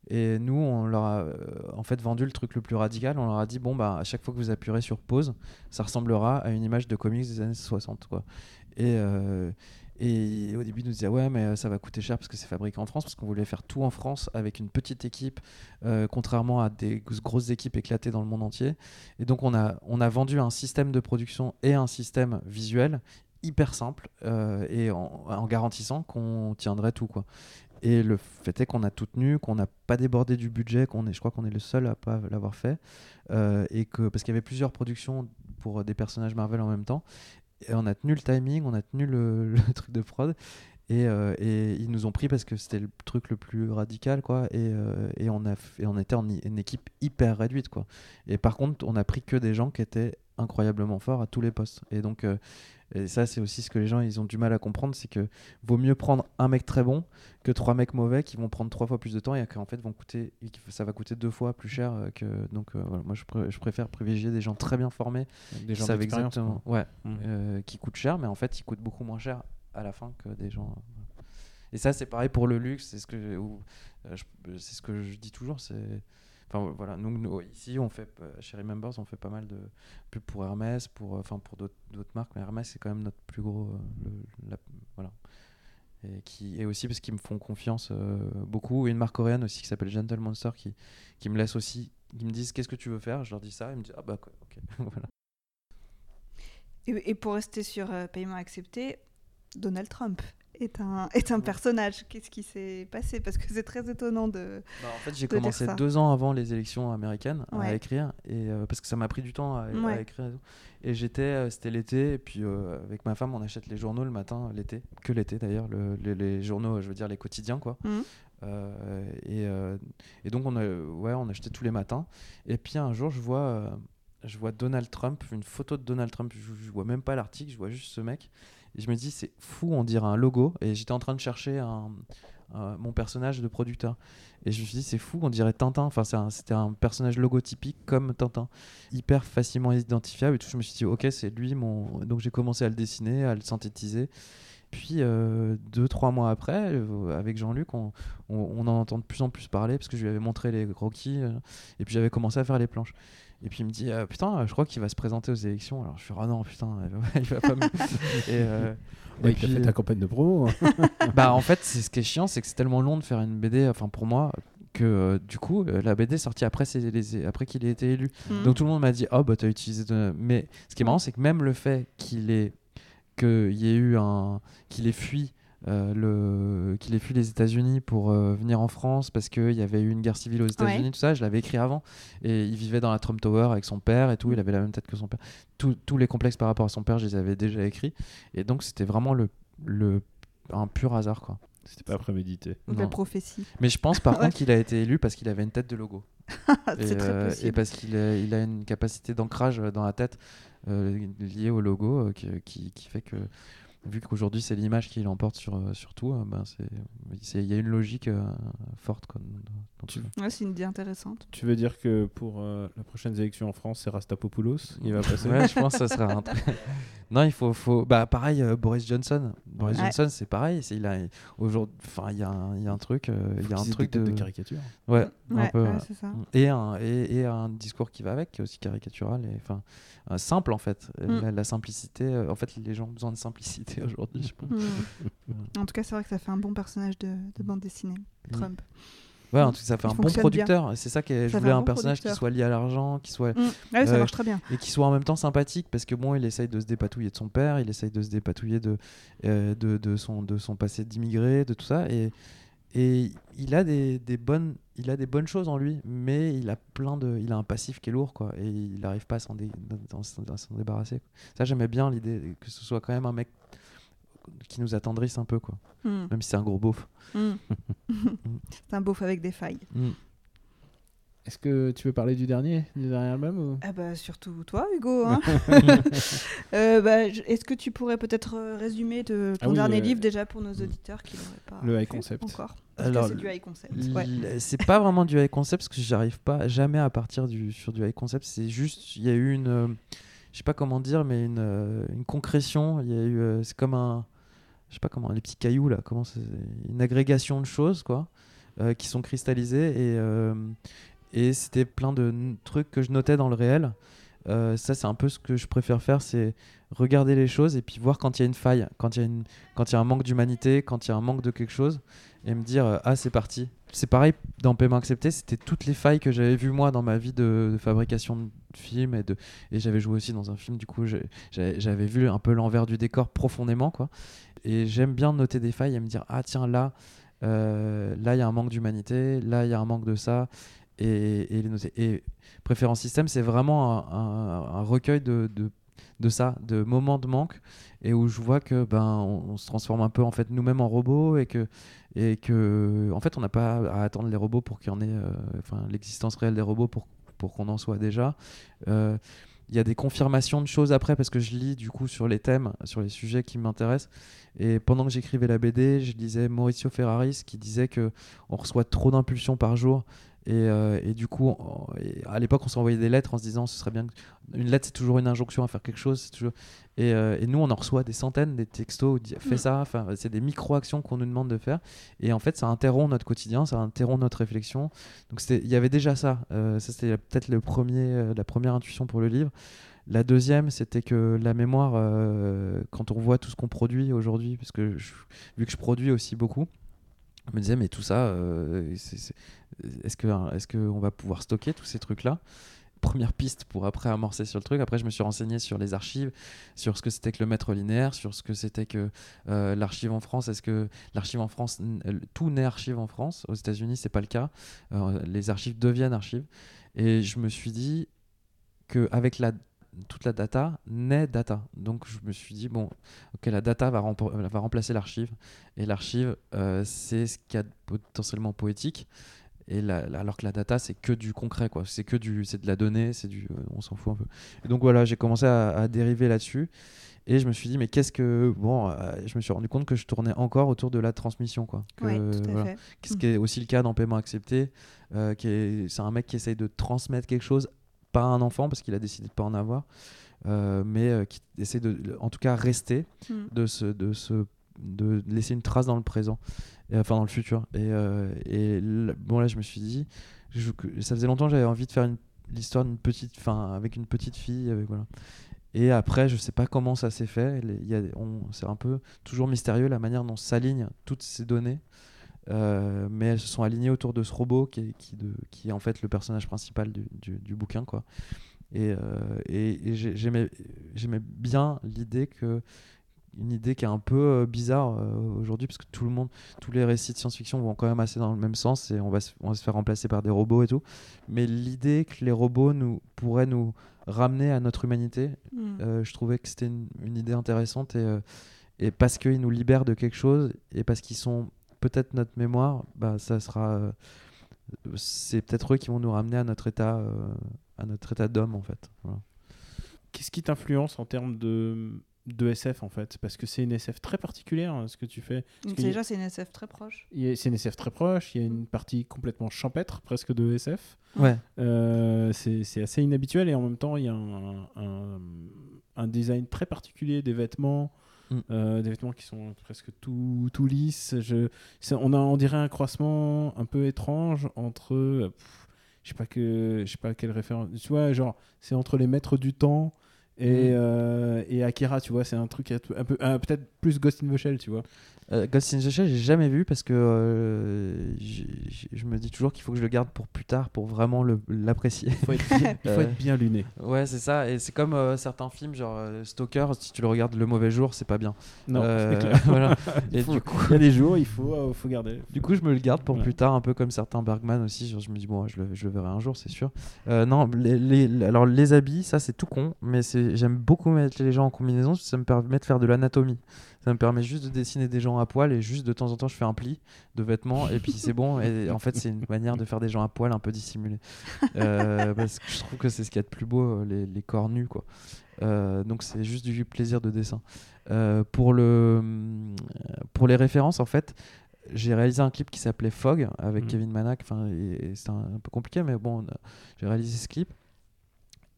Et nous, on leur a euh, en fait vendu le truc le plus radical. On leur a dit bon bah à chaque fois que vous appuierez sur pause, ça ressemblera à une image de comics des années 60, quoi. Et euh, et au début, ils nous disaient ouais, mais euh, ça va coûter cher parce que c'est fabriqué en France, parce qu'on voulait faire tout en France avec une petite équipe, contrairement à des grosses équipes éclatées dans le monde entier. Et donc, on a, on a vendu un système de production et un système visuel hyper simple et en, en garantissant qu'on tiendrait tout, quoi. Et le fait est qu'on a tout tenu, qu'on n'a pas débordé du budget, qu'on est, je crois qu'on est le seul à pas l'avoir fait, euh, et que parce qu'il y avait plusieurs productions pour des personnages Marvel en même temps. Et on a tenu le timing, on a tenu le, truc de prod. Et, euh, et ils nous ont pris parce que c'était le truc le plus radical, quoi. Et, euh, et on, a fait- on était en une équipe hyper réduite, quoi. Et par contre, on a pris que des gens qui étaient incroyablement forts à tous les postes. Et donc, euh, et ça, c'est aussi ce que les gens ils ont du mal à comprendre c'est que vaut mieux prendre un mec très bon que trois mecs mauvais qui vont prendre trois fois plus de temps et qui en fait vont coûter, ça va coûter deux fois plus cher euh, que. Donc, euh, voilà, moi, je, pr- je préfère privilégier des gens très bien formés Des qui gens savent exactement. Ouais, Mm. euh, qui coûtent cher, mais en fait, ils coûtent beaucoup moins cher à la fin que des gens. Et ça, c'est pareil pour le luxe. C'est ce que, c'est ce que je dis toujours. C'est, enfin voilà, nous, ici, on fait euh, chez Remembers, on fait pas mal de pubs pour Hermès, pour, euh, enfin pour d'autres, marques, mais Hermès, c'est quand même notre plus gros, euh, voilà. Et aussi parce qu'ils me font confiance beaucoup. Une marque coréenne aussi qui s'appelle Gentle Monster qui, qui me laisse aussi, qui me disent qu'est-ce que tu veux faire? Je leur dis ça, ils me disent ah bah quoi, ok, voilà. Et, pour rester sur paiement accepté, Donald Trump est un, est un personnage. Qu'est-ce qui s'est passé? Parce que c'est très étonnant de. Bah, en fait, j'ai de commencé deux ans avant les élections américaines à écrire, et, euh, parce que ça m'a pris du temps à, écrire. Et, tout. Et j'étais, euh, c'était l'été, et puis euh, avec ma femme, on achète les journaux le matin, l'été, que l'été d'ailleurs, le- les, les journaux, je veux dire les quotidiens, quoi. Mhm. Euh, et, et donc on a, ouais, on achetait tous les matins. Et puis un jour, je vois, je vois Donald Trump, une photo de Donald Trump. Je, je vois même pas l'article, je vois juste ce mec. Je me dis, c'est fou, on dirait un logo. Et j'étais en train de chercher un- mon personnage de producteur. Et je me suis dit, c'est fou, on dirait Tintin. Enfin, c'était un, personnage logotypique comme Tintin, hyper facilement identifiable. Et tout. Je me suis dit, ok, c'est lui. Donc j'ai commencé à le dessiner, à le synthétiser. Puis euh, deux, trois mois après, euh, avec Jean-Luc, on, on, en entend de plus en plus parler parce que je lui avais montré les croquis euh, et puis j'avais commencé à faire les planches. Et puis il me dit euh, putain, je crois qu'il va se présenter aux élections. Alors je suis ah non putain, il va pas me... et, euh, Ouais, et il puis, fait ta campagne de promo. hein. bah en fait, c'est ce qui est chiant, c'est que c'est tellement long de faire une BD, enfin pour moi, que euh, du coup euh, la BD est sortie après, les- après qu'il ait été élu. Mhm. Donc tout le monde m'a dit oh bah t'as utilisé de... mais ce qui est marrant c'est que même le fait qu'il ait qu'il y ait eu un qu'il ait fui euh, le... qu'il ait fui les États-Unis pour euh, venir en France parce qu'il y avait eu une guerre civile aux États-Unis, Ouais. tout ça. Je l'avais écrit avant. Et il vivait dans la Trump Tower avec son père et tout. Il avait la même tête que son père. Tous- tous les complexes par rapport à son père, je les avais déjà écrits. Et donc, c'était vraiment le, le... un pur hasard, quoi. C'était pas prémédité. Belle prophétie. Mais je pense par Ouais. contre qu'il a été élu parce qu'il avait une tête de logo. et, euh, et parce qu'il a, il a une capacité d'ancrage euh, dans la tête euh, liée au logo euh, qui, qui, qui fait que vu qu'aujourd'hui c'est l'image qui l'emporte sur, euh, sur tout, euh, ben il y a une logique euh, forte. Ouais, c'est une idée intéressante. Tu veux dire que pour euh, la prochaine élection en France, c'est Rastapopoulos Il va passer? Ouais, je pense que ça sera un truc. non, il faut, faut... Bah, pareil, euh, Boris Johnson. Boris Ouais. Johnson, c'est pareil. c'est- Il a aujourd'hui, enfin, il y a un, il y a un truc, euh, il y a un truc de, de caricature. ouais, un Ouais, peu. ouais, ouais. c'est ça. Et un, et, et un discours qui va avec, qui est aussi caricatural, et enfin euh, simple en fait. Mm. La, la simplicité, euh, en fait, les gens ont besoin de simplicité aujourd'hui, je pense. Hmm. En tout cas, c'est vrai que ça fait un bon personnage de, de bande dessinée. Trump. Ouais, en tout cas, ça fait Il un bon producteur. C'est ça que je Ça voulais un personnage qui soit lié à l'argent, qui soit Hmm. Ah oui, ça Euh, marche très bien. et qui soit en même temps sympathique parce que bon il essaye de se dépatouiller de son père il essaye de se dépatouiller de, euh, de, de son, de son passé d'immigré de tout ça et, et il a des, des bonnes il a des bonnes choses en lui mais il a plein de il a un passif qui est lourd quoi et il n'arrive pas à s'en dé- débarrasser quoi. ça j'aimais bien l'idée que ce soit quand même un mec qui nous attendrisse un peu quoi Hmm. même si c'est un gros beauf Hmm. c'est un beauf avec des failles. Est-ce que tu veux parler du dernier, du dernier album ou... Ah bah surtout toi, Hugo. hein. Euh, bah, Est-ce que tu pourrais peut-être euh, résumer de ton Ah oui, dernier euh, livre déjà pour nos auditeurs qui l'auraient pas le high vu concept. encore? Parce Alors, que c'est du high concept. ouais. C'est pas vraiment du high concept parce que j'arrive pas jamais à partir du, sur du high concept. C'est juste, il y a eu une, euh, je sais pas comment dire, mais une, euh, une concrétion. Il y a eu, euh, c'est comme un, je sais pas comment, les petits cailloux là, comment une agrégation de choses quoi, euh, qui sont cristallisées et euh, c'était plein de trucs que je notais dans le réel. Euh, ça, c'est un peu ce que je préfère faire, c'est regarder les choses et puis voir quand il y a une faille, quand il y a, une, quand il y a un manque d'humanité, quand il y a un manque de quelque chose, et me dire euh, ah c'est parti. C'est pareil dans Paiement accepté, c'était toutes les failles que j'avais vues moi dans ma vie de, fabrication de films et et j'avais joué aussi dans un film du coup j'avais vu un peu l'envers du décor profondément quoi. Et j'aime bien noter des failles et me dire ah tiens là euh, là il y a un manque d'humanité, là il y a un manque de ça et, et les noter. Et préférence système c'est vraiment un, recueil de, de ça, de moments de manque, et où je vois que ben on, se transforme un peu en fait nous-mêmes en robots et que et que en fait on n'a pas à attendre les robots pour qu'il en ait, euh, l'existence réelle des robots pour pour qu'on en soit déjà. Euh, il y a des confirmations de choses après parce que je lis du coup sur les thèmes, sur les sujets qui m'intéressent. Et pendant que j'écrivais la BD, je lisais Mauricio Ferraris qui disait que on reçoit trop d'impulsions par jour. Et, euh, et du coup, on- et à l'époque, on s'envoyait des lettres en se disant ce serait bien. que- Une lettre, c'est toujours une injonction à faire quelque chose. c'est Toujours... Et, euh, et nous, on en reçoit des centaines, des textos, où fais Mm. ça. Enfin, c'est des micro-actions qu'on nous demande de faire. Et en fait, ça interrompt notre quotidien, ça interrompt notre réflexion. Donc, il y avait déjà ça. Euh, ça, c'était peut-être le premier, la première intuition pour le livre. La deuxième, c'était que la mémoire, quand on voit tout ce qu'on produit aujourd'hui, parce que je- vu que je produis aussi beaucoup, je me disais, mais tout ça, euh, est-ce que est-ce qu'on va pouvoir stocker tous ces trucs-là? Première piste pour après amorcer sur le truc. Après, je me suis renseigné sur les archives, sur ce que c'était que le maître linéaire, sur ce que c'était que euh, l'archive en France. Est-ce que l'archive en France, euh, tout n'est archive en France? Aux États-Unis, c'est pas le cas. Les archives deviennent archives. Et je me suis dit que avec la toute la data naît data. Donc je me suis dit, bon, ok, la data va, va remplacer l'archive. Et l'archive, euh, c'est ce qu'il y a de potentiellement poétique. Et la- la- alors que la data, c'est que du concret, quoi. C'est que du, c'est de la donnée, c'est du, euh, on s'en fout un peu. Et donc voilà, j'ai commencé à, à dériver là-dessus. Et je me suis dit, mais qu'est-ce que. Bon, euh, je me suis rendu compte que je tournais encore autour de la transmission, quoi. Que, Ouais, tout à voilà. fait. Ce qui est aussi le cas dans Paiement accepté. euh, c'est un mec qui essaye de transmettre quelque chose, pas un enfant, parce qu'il a décidé de pas en avoir, euh, mais euh, qui essaie de, en tout cas, rester, Hmm. de, se, de, se, de laisser une trace dans le présent, et, enfin dans le futur. Et, euh, et bon, là, je me suis dit, je- ça faisait longtemps que j'avais envie de faire l'histoire d'une petite, enfin, avec une petite fille, avec, voilà. Et après, je sais pas comment ça s'est fait. les- il y a- on- C'est un peu toujours mystérieux la manière dont s'alignent toutes ces données. Euh, mais elles se sont alignées autour de ce robot qui est, qui de, qui est en fait le personnage principal du, du, du bouquin. Quoi. Et, euh, et, et j'ai- j'aimais bien l'idée que une idée qui est un peu euh, bizarre aujourd'hui parce que tout le monde, tous les récits de science-fiction vont quand même assez dans le même sens et on va se, on va se faire remplacer par des robots et tout. Mais l'idée que les robots nous pourraient nous ramener à notre humanité, Mm. euh, je trouvais que c'était une, une idée intéressante et, et parce qu'ils nous libèrent de quelque chose et parce qu'ils sont peut-être notre mémoire, bah ça sera, euh, c'est peut-être eux qui vont nous ramener à notre état, euh, à notre état d'homme en fait. Voilà. Qu'est-ce qui t'influence en termes de, de SF en fait? Parce que c'est une SF très particulière hein, ce que tu fais. Donc déjà, c'est une SF très proche. C'est une SF très proche, il y a une partie complètement champêtre, presque de SF. Ouais. Euh, c'est c'est assez inhabituel et en même temps il y a un, un- un design très particulier des vêtements, Mm. euh, des vêtements qui sont presque tout, tout lisses. Je, on a on dirait un croisement un peu étrange entre, euh, je sais pas que, je sais pas quelle référence. Tu vois, genre c'est entre les maîtres du temps. Et, Mm. euh, et Akira, tu vois, c'est un truc un peu, un- peut-être plus Ghost in the Shell, tu vois. Euh, Ghost in the Shell, j'ai jamais vu parce que euh, je me dis toujours qu'il faut que je le garde pour plus tard pour vraiment l'apprécier. Il faut être bien, il faut Euh, être bien luné. Ouais, c'est ça. Et c'est comme euh, certains films, genre euh, Stalker, si tu le regardes le mauvais jour, c'est pas bien. Non, Euh, c'est clair. voilà. Et faut- du coup, Il y a des jours, il faut, euh, faut garder. Du coup, je me le garde pour Ouais. plus tard, un peu comme certains Bergman aussi. Genre, je me dis, bon, je le, je le verrai un jour, c'est sûr. Euh, non, les, les- alors les habits, ça c'est tout con, mais c'est- j'aime beaucoup mettre les gens en combinaison, parce que ça me permet de faire de l'anatomie. Ça me permet juste de dessiner des gens à poil et juste de temps en temps, je fais un pli de vêtements et puis c'est bon. Et en fait, c'est une manière de faire des gens à poil un peu dissimulés. Euh, parce que je trouve que c'est ce qu'il y a de plus beau, euh, les, les corps nus, quoi. Euh, donc c'est juste du plaisir de dessin. Euh, pour, le, pour les références, en fait, j'ai réalisé un clip qui s'appelait Fog avec Mhm. Kevin Manac. Enfin, c'est un, un peu compliqué, mais bon, j'ai réalisé ce clip.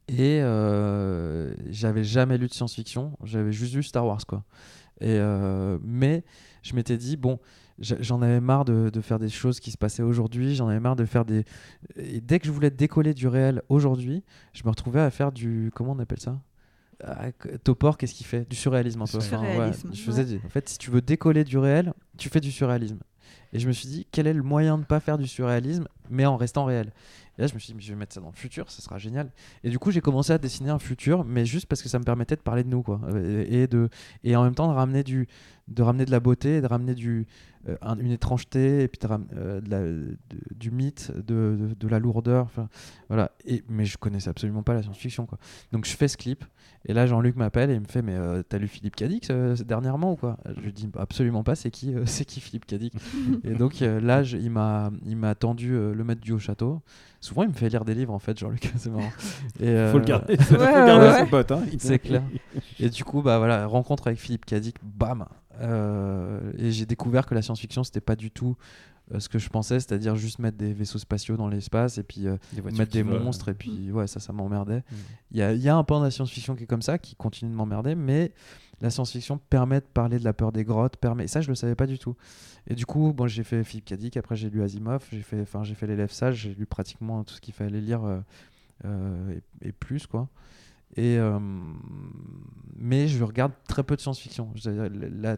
Et euh, j'avais jamais lu de science-fiction, j'avais juste lu Star Wars, quoi. Et euh, mais je m'étais dit, bon, j'en avais marre de, de faire des choses qui se passaient aujourd'hui, j'en avais marre de faire des. Et dès que je voulais décoller du réel aujourd'hui, je me retrouvais à faire du. Comment on appelle ça? Ah, Topor, qu'est-ce qu'il fait? Du surréalisme un peu. Du surréalisme, je faisais du- En fait, si tu veux décoller du réel, tu fais du surréalisme. Et je me suis dit, quel est le moyen de ne pas faire du surréalisme, mais en restant réel? Et là, je me suis dit, je vais mettre ça dans le futur, ça sera génial. Et du coup, j'ai commencé à dessiner un futur, mais juste parce que ça me permettait de parler de nous, quoi. Euh, Et, de, et en même temps, de ramener, du, de ramener de la beauté, de ramener du, un- une étrangeté, et puis de euh, de la- de- du mythe, de, de, de la lourdeur. Voilà. Et, mais je connaissais absolument pas la science-fiction, quoi. Donc, je fais ce clip. Et là, Jean-Luc m'appelle et il me fait Mais euh, t'as lu Philippe Cadic euh, dernièrement ou quoi? Je lui dis Absolument pas, c'est qui, euh, c'est qui Philippe Cadic Et donc euh, là, je- il m'a il m'a attendu euh, le maître du Haut-Château. Souvent, il me fait lire des livres en fait, Jean-Luc, c'est marrant. Et, euh, faut le garder, faut ouais, garder ouais. son pote. Hein. C'est clair. Et du coup, bah voilà, rencontre avec Philippe Cadic, bam Euh, Et j'ai découvert que la science-fiction, c'était pas du tout euh, ce que je pensais, c'est-à-dire juste mettre des vaisseaux spatiaux dans l'espace et puis euh, Des mettre des monstres et puis ouais ça ça m'emmerdait. Mm. il y a, il y a un pan de la science-fiction qui est comme ça qui continue de m'emmerder mais la science-fiction permet de parler de la peur des grottes permet et ça je le savais pas du tout. Et du coup bon j'ai fait Philippe Cadic après j'ai lu Asimov j'ai fait enfin j'ai fait l'élève sage j'ai lu pratiquement tout ce qu'il fallait lire euh, euh, et, et plus quoi euh, mais je regarde très peu de science-fiction la,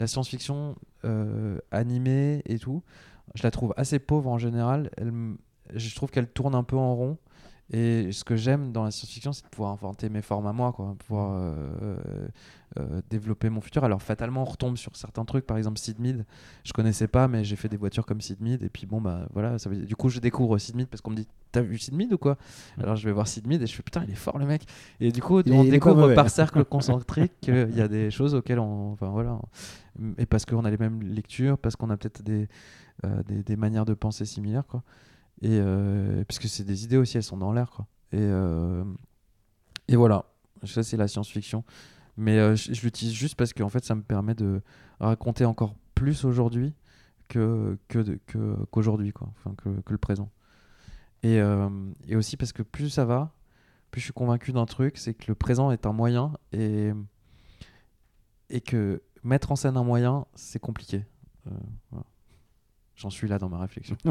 la science-fiction euh, animée et tout je la trouve assez pauvre en général. Elle, je trouve qu'elle tourne un peu en rond. Et ce que j'aime dans la science-fiction, c'est de pouvoir inventer mes formes à moi, quoi, pouvoir euh, euh, développer mon futur. Alors fatalement, on retombe sur certains trucs, par exemple Sid Mead. Je connaissais pas, mais j'ai fait des voitures comme Sid Mead. Et puis bon, bah voilà, ça veut du coup, je découvre Sid Mead parce qu'on me dit, t'as vu Sid Mead ou quoi? Alors je vais voir Sid Mead et je fais putain, il est fort le mec. Et du coup, Il on découvre par cercle concentrique qu'il y a des choses auxquelles on, enfin voilà, et parce qu'on a les mêmes lectures, parce qu'on a peut-être des, euh, des, des manières de penser similaires, quoi. Et euh, puisque c'est des idées aussi, elles sont dans l'air, quoi. Et, euh, et voilà, ça c'est la science-fiction. Mais euh, je, l'utilise juste parce qu'en fait, ça me permet de raconter encore plus aujourd'hui que que de- que- qu'aujourd'hui, quoi. Que, que le présent. Et, et aussi parce que plus ça va, plus je suis convaincu d'un truc, c'est que le présent est un moyen et et que mettre en scène un moyen, c'est compliqué. J'en suis là dans ma réflexion.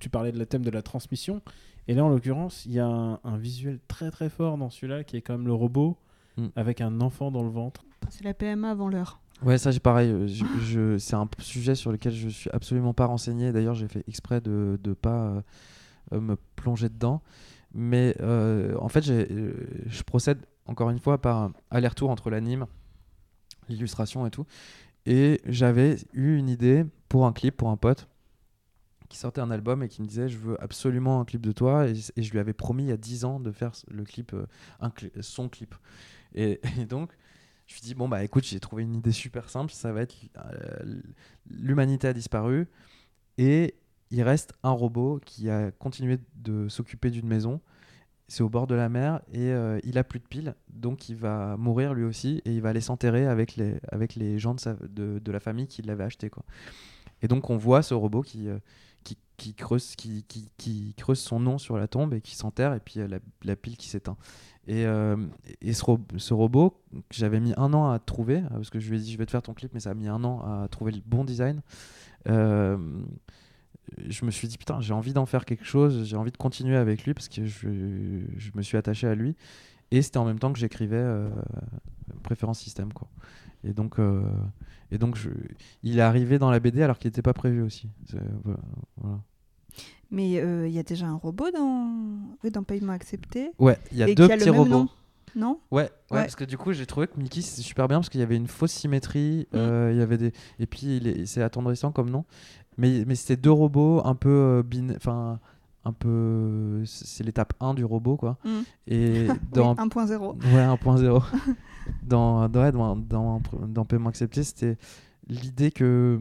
tu parlais de la thème de la transmission. Et là, en l'occurrence, il y a un, un visuel très très fort dans celui-là qui est quand même le robot Mm. avec un enfant dans le ventre. C'est la PMA avant l'heure. Ouais, ça, j'ai pareil. euh, je- je- c'est un sujet sur lequel je suis absolument pas renseigné. D'ailleurs, j'ai fait exprès de ne pas euh, me plonger dedans. Mais euh, en fait, j'ai, je procède encore une fois par aller-retour entre l'anime l'illustration et tout. Et j'avais eu une idée pour un clip pour un pote qui sortait un album et qui me disait je veux absolument un clip de toi. Et, je lui avais promis il y a 10 ans de faire le clip euh, un son clip. Et, donc je lui dis bon bah écoute j'ai trouvé une idée super simple. Ça va être euh, l'humanité a disparu et il reste un robot qui a continué de s'occuper d'une maison. C'est au bord de la mer et euh, il a plus de piles. Donc il va mourir lui aussi et il va aller s'enterrer avec les avec les gens de, de, la famille qui l'avaient acheté quoi. Et donc on voit ce robot qui qui, creuse qui, creuse son nom sur la tombe et qui s'enterre et puis la, pile qui s'éteint. Et, euh, ce, ro- ce robot que j'avais mis un an à trouver euh, parce que je lui ai dit je vais te faire ton clip mais ça a mis un an à trouver le bon design euh, je me suis dit putain j'ai envie d'en faire quelque chose j'ai envie de continuer avec lui parce que je, je me suis attaché à lui. Et c'était en même temps que j'écrivais euh, préférence système quoi et donc euh, et donc je, il est arrivé dans la BD alors qu'il n'était pas prévu aussi C'est- voilà, voilà. Mais euh, il y a déjà un robot dans, oui, dans Paiement Accepté. ouais il y a et deux a petits robots. Non? Ouais, ouais, Ouais. parce que du coup, j'ai trouvé que Mickey c'était super bien parce qu'il y avait une fausse symétrie, Mm. euh, il y avait des et puis c'est attendrissant comme nom. Mais mais c'était deux robots un peu euh, bin- enfin un peu c'est l'étape 1 du robot quoi. Mm. Et dans 1.0. ouais 1.0 dans dans dans dans, dans paiement accepté, c'était l'idée que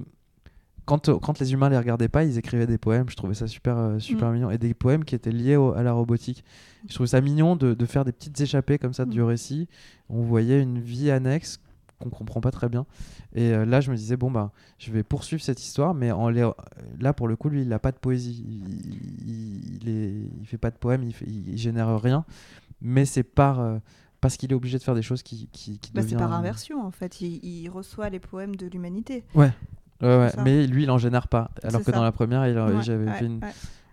quand, quand les humains les regardaient pas, ils écrivaient des poèmes. Je trouvais ça super, euh, super Mm. mignon. Et des poèmes qui étaient liés au- à la robotique. Je trouvais ça mignon de, de faire des petites échappées comme ça du Mm. récit. On voyait une vie annexe qu'on comprend pas très bien. Et euh, là, je me disais, bon, bah, je vais poursuivre cette histoire, mais en là, pour le coup, lui, il a pas de poésie. Il, il, il est, il fait pas de poème, il, fait- il, génère rien. Mais c'est par. euh, parce qu'il est obligé de faire des choses qui, qui, qui Bah, c'est par inversion en fait. Il, il reçoit les poèmes de l'humanité. Ouais, mais lui, il en génère pas. Alors que ça. dans la première, il, Ouais, j'avais fait une.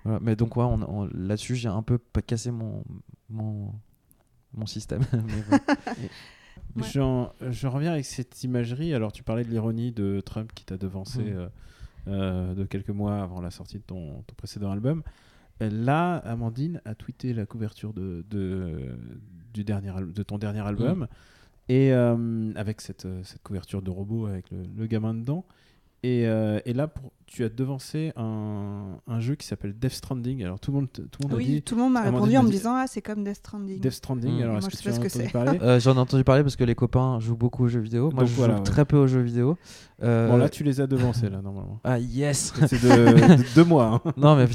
Voilà, mais donc, ouais, on, on- là-dessus, j'ai un peu cassé mon, mon, mon système. mais. Ouais. Je reviens avec cette imagerie. Alors, tu parlais de l'ironie de Trump qui t'a devancé Mm. euh, euh, de quelques mois avant la sortie de ton, ton précédent album. Euh, Là, Amandine a tweeté la couverture de, de, du dernier, de ton dernier album. Et euh, avec cette, cette couverture de robot avec le, le gamin dedans. Et, euh, et là, pour, tu as devancé un, un jeu qui s'appelle Death Stranding. Alors, tout le monde, tout le monde a Oui, dit tout le monde m'a répondu en me disant Ah, c'est comme Death Stranding. Death Stranding. Mm. Alors, est-ce que tu as entendu parler Euh, J'en ai entendu parler parce que les copains jouent beaucoup aux jeux vidéo. Moi, Donc je voilà, joue ouais. très peu aux jeux vidéo. Euh, Bon, là, tu les as devancés, là, normalement. Ah, yes C'est de, de deux mois. hein. Non, mais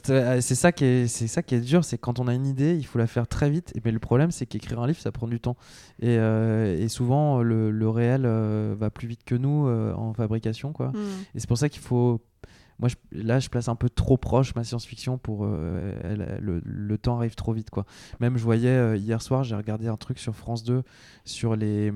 c'est ça, qui est, c'est ça qui est dur, c'est quand on a une idée, il faut la faire très vite. Et, mais le problème, c'est qu'écrire un livre, ça prend du temps. Et, euh, et souvent, le, le réel euh, va plus vite que nous euh, en fabrication. Quoi. Hmm. Et c'est pour ça qu'il faut. Moi, je- là, je place un peu trop proche ma science-fiction pour. euh, elle- le, le temps arrive trop vite, quoi. Même, je voyais euh, hier soir, j'ai regardé un truc sur France 2 sur les,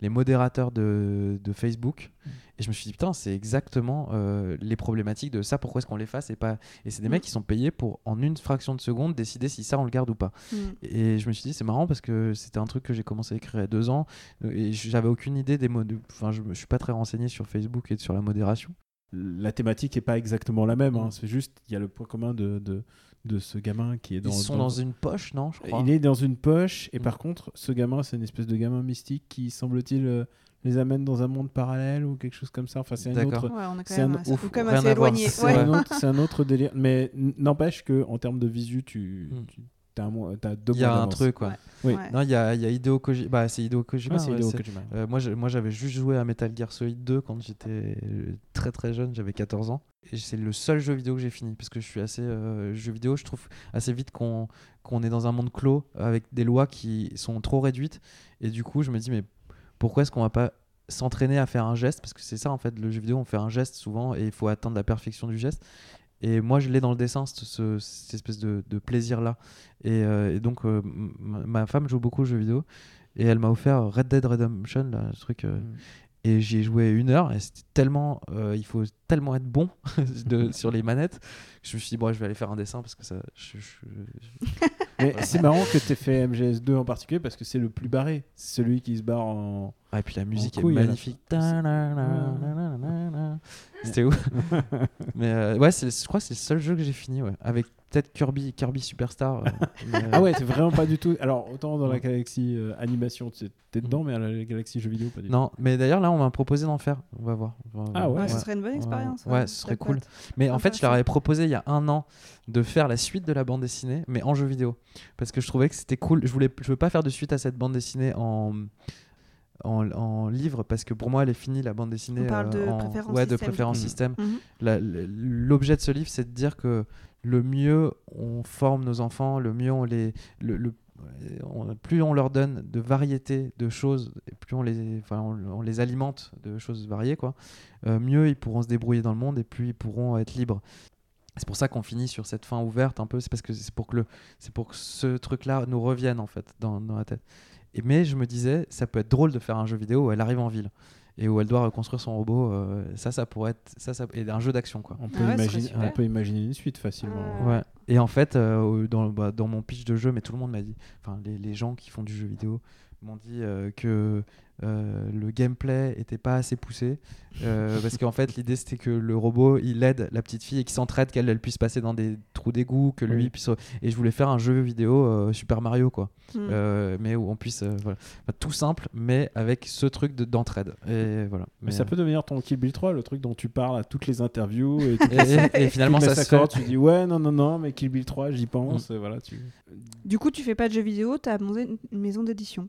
les modérateurs de, de Facebook. Et je me suis dit, putain, c'est exactement euh, les problématiques de ça. Pourquoi est-ce qu'on les fasse et pas. Et c'est des Mm. mecs qui sont payés pour, en une fraction de seconde, décider si ça, on le garde ou pas. Hmm. Et je me suis dit, c'est marrant parce que c'était un truc que j'ai commencé à écrire il y a deux ans. Et j'avais aucune idée des modes. Enfin, je me suis pas très renseigné sur Facebook et sur la modération. La thématique est pas exactement la même. hein. Mm. C'est juste, il y a le point commun de, de, de ce gamin qui est dans. Ils sont dans une poche, non je crois. Il est dans une poche, et Mm. par contre, ce gamin, c'est une espèce de gamin mystique qui, semble-t-il, euh, les amène dans un monde parallèle ou quelque chose comme ça. Enfin, c'est un D'accord. autre. Ouais, on est quand C'est même, un ouf, quand même assez éloigné. C'est Ouais. Un, autre- c'est un autre délire. Mais n'empêche que en termes de visu, tu, Mm. tu t'as deux Il y a un truc, quoi. Ouais. Oui. Ouais. Non, il y a, il y a Hideo Kojima. Bah, c'est Hideo Kojima. Ah, c'est ouais, Hideo Kojima. Euh, moi, je- moi, j'avais juste joué à Metal Gear Solid 2 quand j'étais euh, très très jeune, j'avais 14 ans. Et c'est le seul jeu vidéo que j'ai fini parce que je suis assez. euh, jeu vidéo, je trouve assez vite qu'on qu'on est dans un monde clos avec des lois qui sont trop réduites. Et du coup, je me dis, mais pourquoi est-ce qu'on va pas s'entraîner à faire un geste? Parce que c'est ça en fait, le jeu vidéo, on fait un geste souvent et il faut atteindre la perfection du geste. Et moi, je l'ai dans le dessin, ce, ce- cette espèce de, plaisir-là. Et, euh, donc, euh, ma femme joue beaucoup aux jeux vidéo. Et elle m'a offert Red Dead Redemption, là, truc. euh, Mm. Et j'y ai joué une heure. Et c'était tellement. euh, il faut tellement être bon de, sur les manettes. que Je me suis dit, bon, je vais aller faire un dessin parce que ça. je- je- Mais c'est marrant que tu aies fait MGS2 en particulier parce que c'est le plus barré. C'est celui qui se barre en. Ah, et puis la musique couille, est magnifique. C'était ouf. Mais euh, ouais, je crois que c'est le seul jeu que j'ai fini. Ouais. Avec peut-être Kirby, Kirby Superstar. euh, mais, euh, Ah ouais, c'est vraiment pas du tout. Alors, autant dans la galaxie euh, animation, tu t'es dedans, mais à la galaxie jeux vidéo, pas du tout. Non, mais d'ailleurs là, on m'a proposé d'en faire. On va voir. On va Ah ouais. Ouais, ce serait une bonne expérience. ouais, ce serait cool. Mais en fait, je leur avais proposé il y a un an de faire la suite de la bande dessinée, mais en jeu vidéo. Parce que je trouvais que c'était cool. Je voulais, je veux pas faire de suite à cette bande dessinée en, en, en livre, parce que pour moi, elle est finie, la bande dessinée. On parle de en, préférence ouais, de système, préférence du coup. système. L'objet de ce livre, c'est de dire que le mieux on forme nos enfants, le mieux on les. Le, le- on- plus on leur donne de variété de choses, et plus on les, enfin, on, on les alimente de choses variées, quoi, euh, mieux ils pourront se débrouiller dans le monde et plus ils pourront être libres. C'est pour ça qu'on finit sur cette fin ouverte un peu, c'est parce que c'est pour que le, c'est pour que ce truc-là nous revienne en fait dans, dans la tête. Et mais je me disais, ça peut être drôle de faire un jeu vidéo où elle arrive en ville et où elle doit reconstruire son robot. euh, ça, ça pourrait être, ça, ça, et un jeu d'action quoi. On peut, Ah ouais, imaginer, on peut imaginer une suite facilement. Ouais. Et en fait, euh, dans, bah, dans mon pitch de jeu, mais tout le monde m'a dit, enfin les, les gens qui font du jeu vidéo m'ont dit euh, que euh, le gameplay était pas assez poussé euh, parce qu'en fait l'idée c'était que le robot il aide la petite fille et qu'il s'entraide qu'elle elle puisse passer dans des trous d'égout que lui Oui. puisse et je voulais faire un jeu vidéo euh, Super Mario quoi. Euh, mais où on puisse euh, voilà Enfin, tout simple mais avec ce truc de- d'entraide et voilà Mais ça euh, peut devenir ton Kill Bill 3, le truc dont tu parles à toutes les interviews. Et, et, les- et- et finalement ça se fait Tu dis ouais, non, non, non, mais Kill Bill 3, j'y pense. Mm. et Voilà, tu... Du coup, tu fais pas de jeux vidéo, tu as monté une maison d'édition.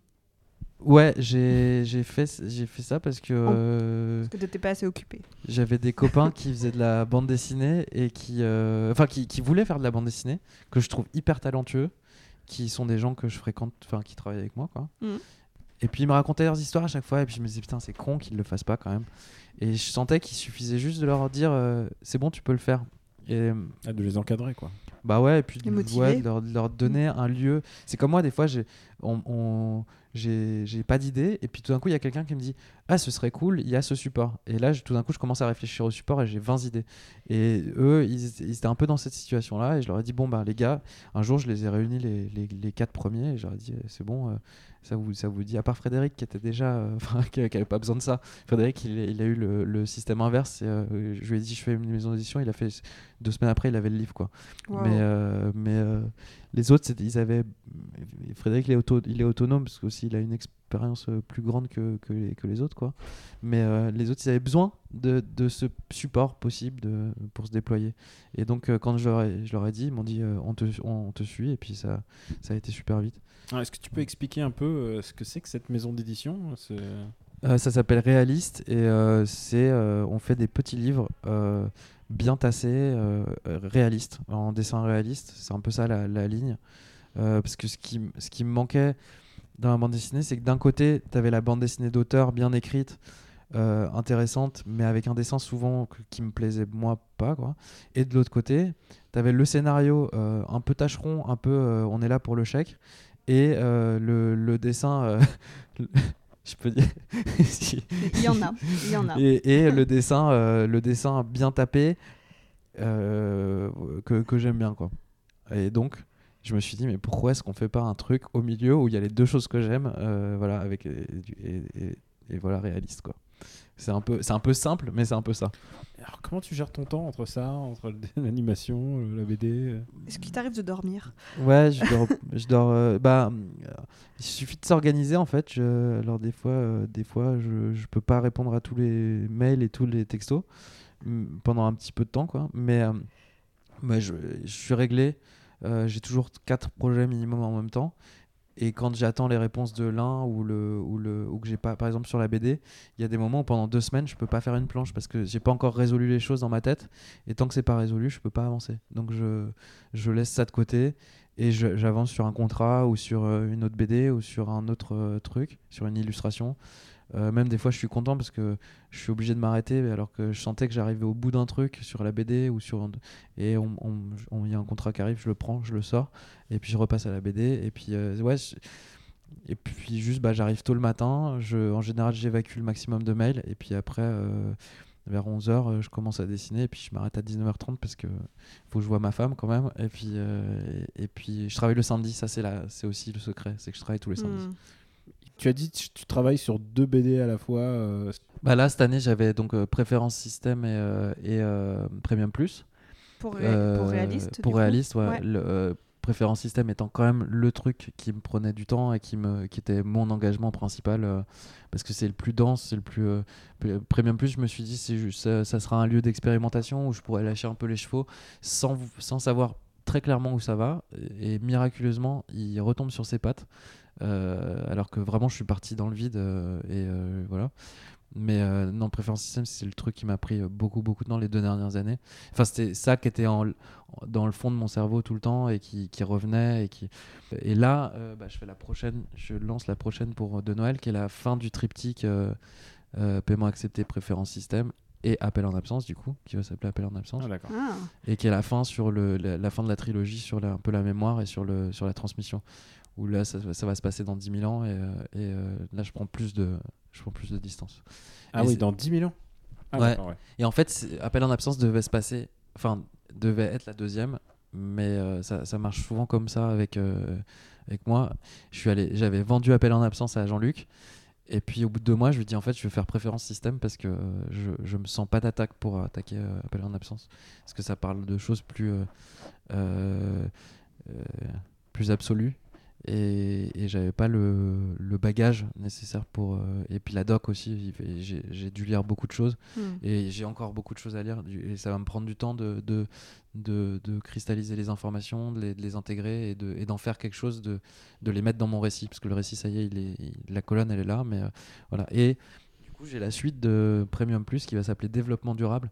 Ouais j'ai j'ai fait j'ai fait ça parce que euh, Parce que t'étais pas assez occupé. J'avais des copains qui faisaient de la bande dessinée et qui, euh, enfin, qui, qui voulaient faire de la bande dessinée, que je trouve hyper talentueux, qui sont des gens que je fréquente, enfin, qui travaillent avec moi, quoi. Mhm. Et puis ils me racontaient leurs histoires à chaque fois, et puis je me disais putain, c'est con qu'ils le fassent pas quand même. Et je sentais qu'il suffisait juste de leur dire, euh, c'est bon, tu peux le faire. Et Ah, de les encadrer, quoi. Bah ouais, et puis de, ouais, de leur, de leur donner un lieu. C'est comme moi, des fois, j'ai on, on- j'ai pas d'idée, et puis tout d'un coup, il y a quelqu'un qui me dit Ah, ce serait cool, il y a ce support. Et là, je- tout d'un coup, je commence à réfléchir au support et j'ai 20 idées. Et eux, ils, ils étaient un peu dans cette situation-là, et je leur ai dit Bon, bah, les gars, un jour, je les ai réunis, les, les, les quatre premiers, et je leur ai dit Eh, C'est bon, euh, ça, vous, ça vous dit, à part Frédéric, qui était déjà, euh, qui, qui avait pas besoin de ça. Frédéric, il, il a eu le, le système inverse, et, euh, je lui ai dit Je fais une maison d'édition, il a fait deux semaines après, il avait le livre, quoi. Wow. Mais, euh, mais euh, les autres, ils avaient. Frédéric, il est, auto- il est autonome parce qu'aussi il a une expérience euh, plus grande que, que, les, que les autres. Quoi. Mais euh, les autres, ils avaient besoin de, de ce support possible de, pour se déployer. Et donc, euh, quand je leur, ai, je leur ai dit, ils m'ont dit euh, on, te, on, te suit. Et puis, ça, ça a été super vite. Ah, Est-ce que tu peux expliquer un peu ce que c'est que cette maison d'édition ça s'appelle Réaliste et c'est on fait des petits livres bien tassés, euh, euh, réalistes, en dessin réaliste. C'est un peu ça la, ligne. Euh, parce que ce qui, ce qui me manquait dans la bande dessinée, c'est que d'un côté, tu avais la bande dessinée d'auteur bien écrite, intéressante, mais avec un dessin souvent qui me plaisait moi pas. Quoi. Et de l'autre côté, tu avais le scénario un peu tâcheron, un peu on est là pour le chèque, et le dessin. je peux dire. si- Il y en a, il y en a. et, et le dessin euh, le dessin bien tapé euh, que, que j'aime bien quoi et donc je me suis dit mais pourquoi est-ce qu'on fait pas un truc au milieu où il y a les deux choses que j'aime euh, voilà avec et, et- et- et voilà réaliste quoi c'est un peu c'est un peu simple mais c'est un peu ça. Alors, comment tu gères ton temps entre ça, entre l'animation, la BD euh Est-ce qu'il t'arrive de dormir ouais je dors, je dors euh, bah euh, il suffit de s'organiser en fait. Je, alors des fois euh, des fois je, je peux pas répondre à tous les mails et tous les textos pendant un petit peu de temps quoi. Mais euh, bah, je, je suis réglé. Euh, j'ai toujours quatre projets minimum en même temps et quand j'attends les réponses de l'un ou le ou le ou que j'ai pas par exemple sur la BD il y a des moments où pendant deux semaines je peux pas faire une planche parce que j'ai pas encore résolu les choses dans ma tête et tant que c'est pas résolu je peux pas avancer donc je je laisse ça de côté et j'avance sur un contrat ou sur euh, une autre BD ou sur un autre euh, truc, sur une illustration. Euh, même des fois, je suis content parce que je suis obligé de m'arrêter alors que je sentais que j'arrivais au bout d'un truc sur la BD ou sur et on on- il y a un contrat qui arrive, je le prends, je le sors et puis je repasse à la BD et puis euh, ouais. et puis juste, bah, j'arrive tôt le matin. Je, en général, j'évacue le maximum de mails. Et puis après, euh, vers 11h, je commence à dessiner. Et puis je m'arrête à 19h30 parce que faut que je vois ma femme quand même. Et puis, et, puis je travaille le samedi. Ça, c'est, aussi le secret. C'est que je travaille tous les samedis. Hmm. Tu as dit que tu travailles sur deux BD à la fois. euh, Bah là, cette année, j'avais donc euh, préférence système et, euh, et euh, premium plus. Pour, ré- Euh, pour réaliste. Pour réaliste, ouais. Ouais. Le, euh, préférence système étant quand même le truc qui me prenait du temps et qui, me, qui était mon engagement principal euh, parce que c'est le plus dense, c'est le plus. euh, Premium Plus, je me suis dit, c'est juste, ça, ça sera un lieu d'expérimentation où je pourrais lâcher un peu les chevaux sans, sans savoir très clairement où ça va. Et, et miraculeusement, il retombe sur ses pattes. Euh, alors que vraiment, je suis parti dans le vide euh, et euh, voilà. Mais euh, non, Préférence System, c'est le truc qui m'a pris beaucoup, beaucoup de temps les deux dernières années. Enfin, c'était ça qui était en, dans le fond de mon cerveau tout le temps et qui, qui revenait. Et, qui... et là, euh, bah, je fais la prochaine, je lance la prochaine pour de Noël, qui est la fin du triptyque euh, euh, paiement accepté, préférence système et appel en absence, du coup, qui va s'appeler appel en absence. Ah. Ah, et qui est la fin, sur le, la, la fin de la trilogie sur la- un peu la mémoire et sur, le, sur la transmission. Où là, ça, ça va se passer dans 10 000 ans et, euh, et, euh, là, je prends plus de, je prends plus de distance. Ah Et oui, dans 10 000 ans? Ah, Ouais. Et en fait, Appel en absence devait se passer, enfin, devait être la deuxième, mais euh, ça, ça marche souvent comme ça avec, euh, avec moi. Je suis allé, j'avais vendu Appel en absence à Jean-Luc, et puis au bout de deux mois, je lui dis en fait, je vais faire préférence système parce que euh, je, je me sens pas d'attaque pour attaquer Appel en absence, parce que ça parle de choses plus, plus absolues. Et, et j'avais pas le, le bagage nécessaire pour. euh, et puis la doc aussi, j'ai dû lire beaucoup de choses. hmm. Et j'ai encore beaucoup de choses à lire et ça va me prendre du temps de, de, de, de cristalliser les informations, de les, de les intégrer et de- et d'en faire quelque chose, de, de les mettre dans mon récit. Parce que le récit, ça y est, il est il- la colonne, elle est là. Mais euh, voilà. Et du coup, j'ai la suite de Premium Plus qui va s'appeler Développement durable.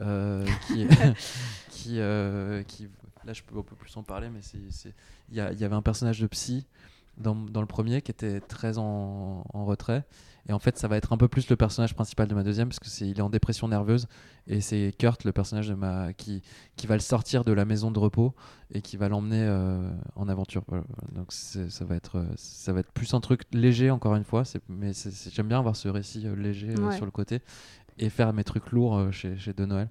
euh, qui, qui, euh, qui, là, je peux un peu plus en parler, mais il y, avait un personnage de psy dans, dans le premier qui était très en, en retrait. Et en fait, ça va être un peu plus le personnage principal de ma deuxième, parce que c'est il est en dépression nerveuse. Et c'est Kurt, le personnage de ma qui, qui va le sortir de la maison de repos et qui va l'emmener euh, en aventure. Voilà. Donc ça va être euh, ça va être plus un truc léger encore une fois. Mais j'aime bien avoir ce récit euh, léger euh, sur le côté et faire mes trucs lourds euh, chez, chez De Noël.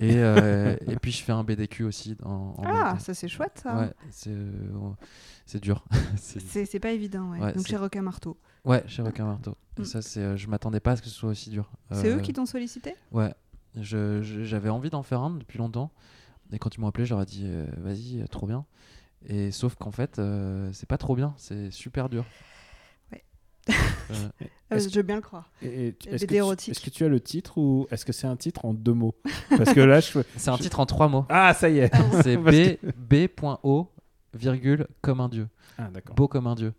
Et, euh, et puis je fais un BDQ aussi en, en Ah, ça c'est chouette ça. Ouais, c'est euh, dur. C'est- pas évident, ouais. Ouais, Donc chez Requin Marteau. Ouais, chez Requin Marteau. Et Mm. ça, c'est, euh, je m'attendais pas à ce que ce soit aussi dur. C'est Euh, eux qui t'ont sollicité? Ouais, je- je- j'avais envie d'en faire un depuis longtemps. Et quand ils m'ont appelé, j'aurais dit euh, vas-y, euh, trop bien. Et sauf qu'en fait, c'est pas trop bien, c'est super dur. Ouais. Euh, Ah, Est-ce Je veux bien le croire. Est-ce que, tu- que as le titre ou est-ce que c'est un titre en deux mots Parce que là, je. c'est un titre en trois mots. Ah, ça y est C'est Parce B, B.O, virgule, comme un dieu. Ah. Beau comme un dieu.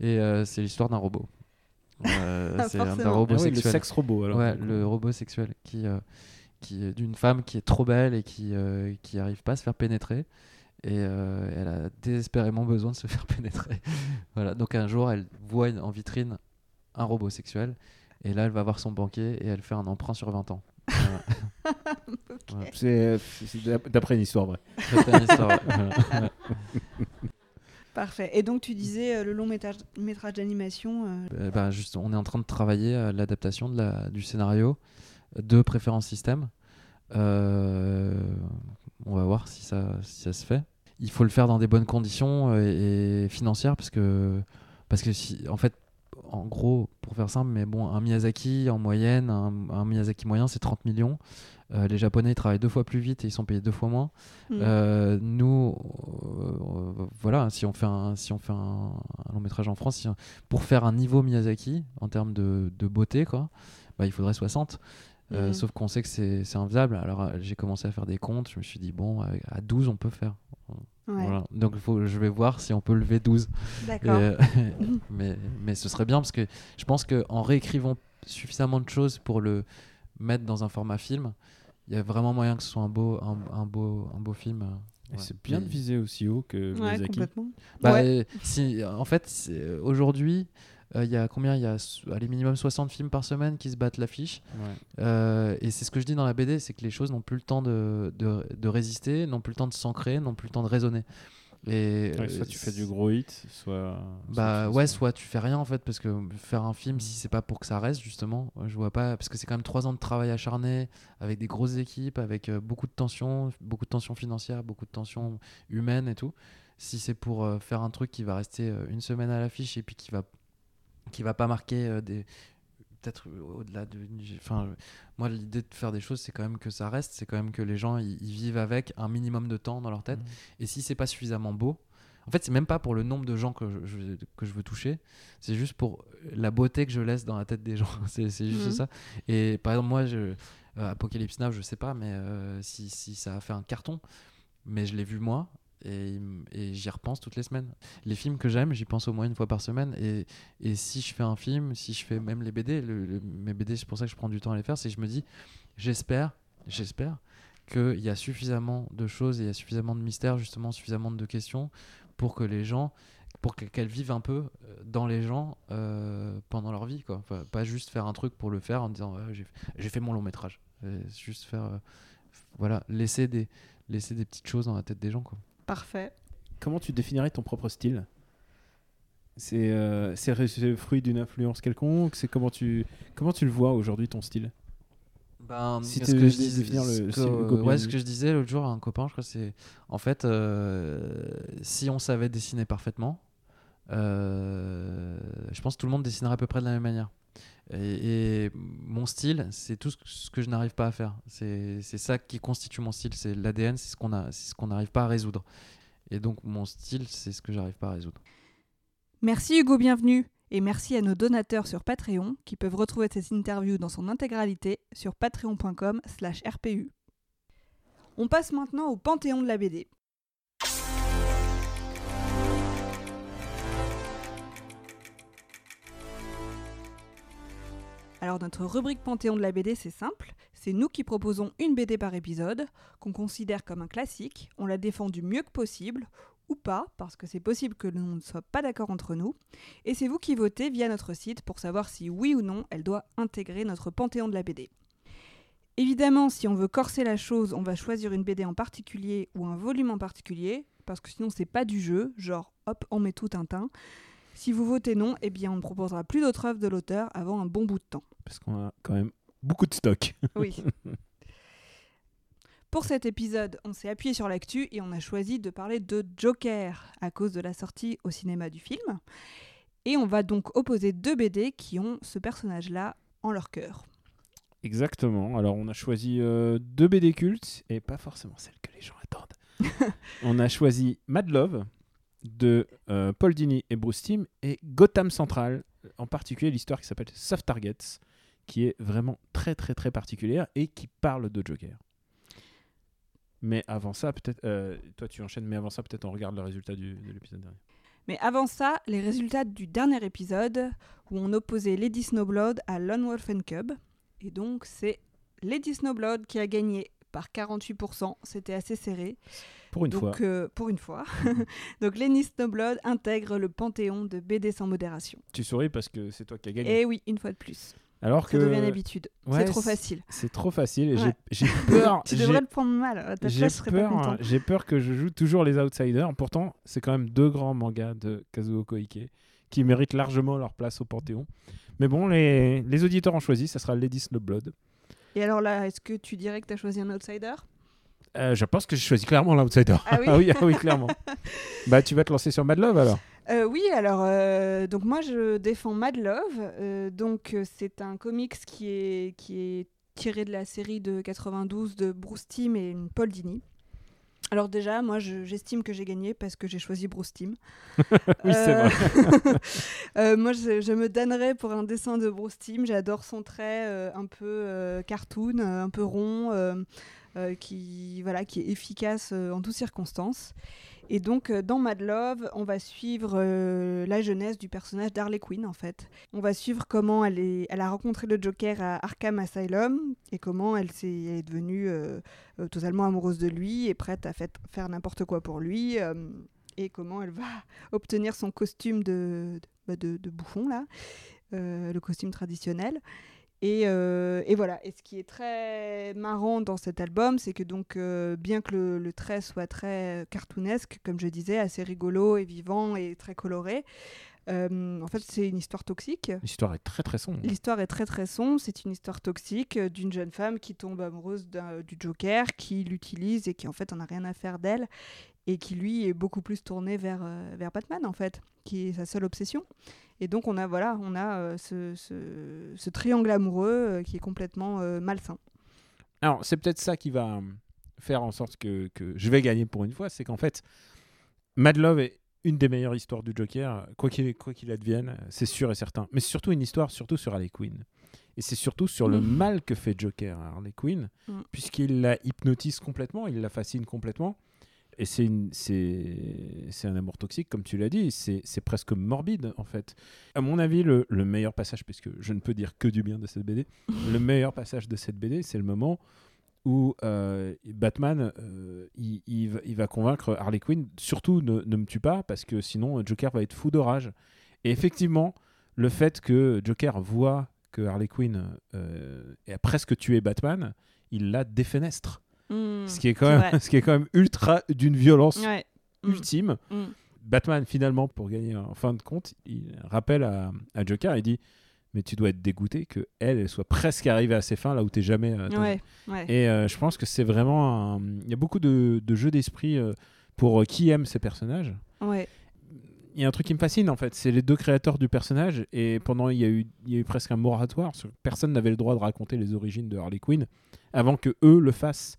Et euh, c'est l'histoire d'un robot. Euh, Ah, c'est un, robot Ah oui, le sexuel. sexe robot alors. Ouais, le robot sexuel qui, euh, qui est d'une femme qui est trop belle et qui euh, qui arrive pas à se faire pénétrer et euh, elle a désespérément besoin de se faire pénétrer. voilà, donc un jour elle voit en vitrine un robot sexuel et là elle va voir son banquier et elle fait un emprunt sur 20 ans. Voilà. C'est c'est d'ap- d'après une histoire vraie. C'était une histoire, ouais. Voilà. Ouais. Parfait. Et donc tu disais euh, le long métrage, métrage d'animation. euh, Euh, bah, juste, on est en train de travailler à l'adaptation de la- du scénario de préférence système. Euh, on va voir si ça, si ça se fait. Il faut le faire dans des bonnes conditions euh, et, et financières parce que, parce que si, en fait, en gros, pour faire simple, mais bon, un Miyazaki en moyenne, un, un Miyazaki moyen, c'est 30 millions. Euh, les Japonais ils travaillent deux fois plus vite et ils sont payés deux fois moins. hmm. Euh, nous, euh, voilà, si on fait un, si on fait un, un long métrage en France, si- pour faire un niveau Miyazaki en termes de, de beauté, quoi, bah, il faudrait 60. Euh, Mhm. Sauf qu'on sait que c'est inviable. Alors euh, j'ai commencé à faire des comptes. Je me suis dit, bon, à 12, on peut faire. Ouais. Voilà. Donc il faut, je vais voir si on peut lever 12. Et, D'accord. euh, mais, mais ce serait bien parce que je pense qu'en réécrivant suffisamment de choses pour le mettre dans un format film, il y a vraiment moyen que ce soit un beau, un, un beau, un beau film. Ouais. c'est bien de viser aussi haut que Ouais, Miyazaki. complètement. Bah, Ouais. euh, si, en fait, aujourd'hui, il y a combien? Il y a allez, minimum 60 films par semaine qui se battent l'affiche. Ouais. Euh, et c'est ce que je dis dans la BD, c'est que les choses n'ont plus le temps de, de, de résister, n'ont plus le temps de s'ancrer, n'ont plus le temps de raisonner. Et, Ouais, euh, soit tu fais du gros hit, soit. Bah soit ouais, soit tu fais rien en fait, parce que faire un film, si c'est pas pour que ça reste justement, euh, je vois pas, parce que c'est quand même trois ans de travail acharné, avec des grosses équipes, avec euh, beaucoup de tensions, beaucoup de tensions financières, beaucoup de tensions humaines et tout. Si c'est pour euh, faire un truc qui va rester euh, une semaine à l'affiche et puis qui va, qui va pas marquer euh, des peut-être au-delà de. Enfin, moi, l'idée de faire des choses, c'est quand même que ça reste, c'est quand même que les gens ils vivent avec un minimum de temps dans leur tête. Mhm. Et si c'est pas suffisamment beau, en fait, c'est même pas pour le nombre de gens que je, je- que je veux toucher, c'est juste pour la beauté que je laisse dans la tête des gens. c'est juste Mhm. ça. Et par exemple, moi, je, euh, Apocalypse Now, je sais pas, mais euh, si, si ça a fait un carton, mais je l'ai vu moi. Et, j'y repense toutes les semaines. Les films que j'aime, j'y pense au moins une fois par semaine. Et, si je fais un film, si je fais même les BD, mes BD, c'est pour ça que je prends du temps à les faire, c'est que je me dis, j'espère, j'espère qu'il y a suffisamment de choses et il y a suffisamment de mystères, justement, suffisamment de questions pour que les gens, pour que- qu'elles vivent un peu euh, dans les gens euh, pendant leur vie, quoi. Pas juste faire un truc pour le faire en disant Ouais, j'ai fait mon long métrage. Juste faire, euh, voilà, laisser des, laisser des petites choses dans la tête des gens, quoi. Parfait. Comment tu définirais ton propre style? C'est euh, c'est ré- c'est le fruit d'une influence quelconque? C'est comment tu comment tu le vois aujourd'hui ton style? Ben, Si ce tu que je disais, définir le- ce le que, style Hugo ouais, ce que je disais l'autre jour à un copain, je crois, c'est en fait, euh, si on savait dessiner parfaitement, euh, je pense que tout le monde dessinerait à peu près de la même manière. Et, mon style, c'est tout ce que, je n'arrive pas à faire. C'est ça qui constitue mon style. C'est l'ADN, c'est ce qu'on ce n'arrive pas à résoudre. Et donc mon style, c'est ce que j'arrive pas à résoudre. Merci Hugo, bienvenue. Et merci à nos donateurs sur Patreon qui peuvent retrouver cette interview dans son intégralité sur patreon.com slash rpu. On passe maintenant au panthéon de la BD. Alors notre rubrique Panthéon de la BD, c'est simple. C'est nous qui proposons une BD par épisode, qu'on considère comme un classique. On la défend du mieux que possible, ou pas, parce que c'est possible que l'on ne soit pas d'accord entre nous. Et c'est vous qui votez via notre site pour savoir si oui ou non elle doit intégrer notre Panthéon de la BD. Évidemment, si on veut corser la chose, on va choisir une BD en particulier ou un volume en particulier, parce que sinon c'est pas du jeu, genre hop, on met tout Tintin. Si vous votez non, eh bien on ne proposera plus d'autres œuvres de l'auteur avant un bon bout de temps. Parce qu'on a quand même beaucoup de stock. Oui. Pour cet épisode, on s'est appuyé sur l'actu et on a choisi de parler de Joker à cause de la sortie au cinéma du film. Et on va donc opposer deux BD qui ont ce personnage-là en leur cœur. Exactement. Alors on a choisi euh, deux BD cultes et pas forcément celles que les gens attendent. on a choisi Mad Love de euh, Paul Dini et Bruce Timm et Gotham Central, en particulier l'histoire qui s'appelle Soft Targets, qui est vraiment très très très particulière et qui parle de Joker. Mais avant ça, peut-être, euh, toi tu enchaînes, mais avant ça, peut-être on regarde le résultat du- de l'épisode dernier. Mais avant ça, les résultats du dernier épisode où on opposait Lady Snowblood à Lone Wolf and Cub. Et donc c'est Lady Snowblood qui a gagné par 48%, c'était assez serré. Pour une fois. donc, euh, pour une fois. donc Lenny Snowblood intègre le panthéon de BD sans modération. Tu souris parce que c'est toi qui as gagné. Et oui, une fois de plus. Alors Ça que devient une habitude. ouais, c'est trop facile. c'est trop facile et j'ai- Ouais. j'ai peur. tu devrais le prendre mal. J'ai peur, j'ai peur que je joue toujours les outsiders. Pourtant, c'est quand même deux grands mangas de Kazuo Koike qui méritent largement leur place au Panthéon. Mais bon, les, les auditeurs ont choisi, ça sera Lady Snowblood. Et alors là, est-ce que tu dirais que tu as choisi un outsider? Euh, je pense que j'ai choisi clairement l'outsider. Ah oui oui, ah oui, clairement. bah, tu vas te lancer sur Mad Love alors Euh, oui, alors, euh, donc moi je défends Mad Love. donc c'est un comics qui est, qui est tiré de la série de 92 de Bruce Timm et Paul Dini. Alors déjà, moi je- j'estime que j'ai gagné parce que j'ai choisi Bruce Timm. Oui, c'est Euh, vrai. euh, moi je, je me donnerais pour un dessin de Bruce Timm. J'adore son trait euh, un peu euh, cartoon, un peu rond, euh, qui, voilà, qui est efficace euh, en toutes circonstances. Et donc, euh, dans Mad Love, on va suivre la jeunesse du personnage d'Harley Quinn, en fait. On va suivre comment elle, est, elle a rencontré le Joker à Arkham Asylum et comment elle, elle est devenue totalement amoureuse de lui et prête à faire n'importe quoi pour lui. et comment elle va obtenir son costume de, de, bah, de- bouffon, là, le costume traditionnel. Et, euh, et voilà. Et ce qui est très marrant dans cet album, c'est que donc, euh, bien que le, le trait soit très cartoonesque, comme je disais, assez rigolo et vivant et très coloré, euh, en fait, c'est une histoire toxique. L'histoire est très très sombre. L'histoire est très très sombre. C'est une histoire toxique d'une jeune femme qui tombe amoureuse du Joker, qui l'utilise et qui en fait en a rien à faire d'elle, et qui lui est beaucoup plus tourné vers, vers Batman en fait, qui est sa seule obsession. Et donc on a voilà, on a euh, ce, ce- ce triangle amoureux euh, qui est complètement euh, malsain. Alors, c'est peut-être ça qui va faire en sorte que, que je vais gagner pour une fois, c'est qu'en fait, Mad Love est une des meilleures histoires du Joker, quoi qu'il quoi qu'il advienne, c'est sûr et certain. Mais c'est surtout une histoire surtout sur Harley Quinn. Et c'est surtout sur le Mhm. mal que fait Joker à Harley Quinn, Mhm. puisqu'il la hypnotise complètement, il la fascine complètement. Et c'est un amour toxique, comme tu l'as dit, c'est presque morbide en fait. À mon avis, le, le meilleur passage, puisque je ne peux dire que du bien de cette BD, le meilleur passage de cette BD, c'est le moment où euh, Batman, euh, va, convaincre Harley Quinn, surtout ne, ne me tue pas, parce que sinon Joker va être fou de rage. Et effectivement, le fait que Joker voit que Harley Quinn euh, a presque tué Batman, il la défenestre. Ce, qui est quand même, ce qui est quand même ultra d'une violence Ouais. Mm. ultime. Mm. Batman, finalement, pour gagner en fin de compte, il rappelle à, à Joker, il dit Mais tu dois être dégoûté que elle, elle soit presque arrivée à ses fins là où t'es jamais. euh, t'as- Ouais, ouais. Et euh, je pense que c'est vraiment. un- Il y a beaucoup de, de jeux d'esprit euh, pour euh, qui aime ces personnages. ouais. Il y a un truc qui me fascine en fait, c'est les deux créateurs du personnage. Et pendant, il y a eu, il y a eu presque un moratoire. Personne n'avait le droit de raconter les origines de Harley Quinn avant que eux le fassent.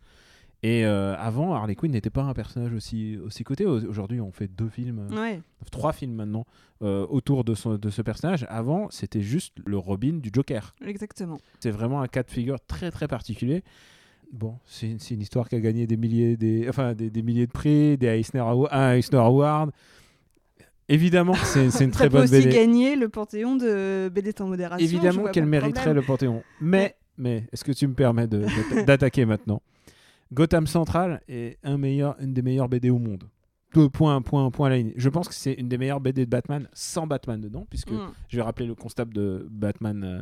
Et euh, avant, Harley Quinn n'était pas un personnage aussi, aussi coté. Au- Aujourd'hui, on fait deux films, euh, Ouais. trois films maintenant euh, autour de, son, de ce personnage. Avant, c'était juste le Robin du Joker. Exactement. C'est vraiment un cas de figure très très particulier. Bon, c'est une, histoire qui a gagné des milliers, des, enfin, des, des milliers de prix, des Eisner, un Eisner Award. Évidemment, c'est une très Ça peut bonne aussi BD. gagner le panthéon de BD sans modération. Évidemment qu'elle mériterait le Panthéon. Mais, mais est-ce que tu me permets d'attaquer maintenant? Gotham Central est un meilleur, une des meilleures BD au monde. Deux Point, point, point à la ligne. Je pense que c'est une des meilleures BD de Batman sans Batman dedans, puisque Mm. je vais rappeler le constable de Batman euh,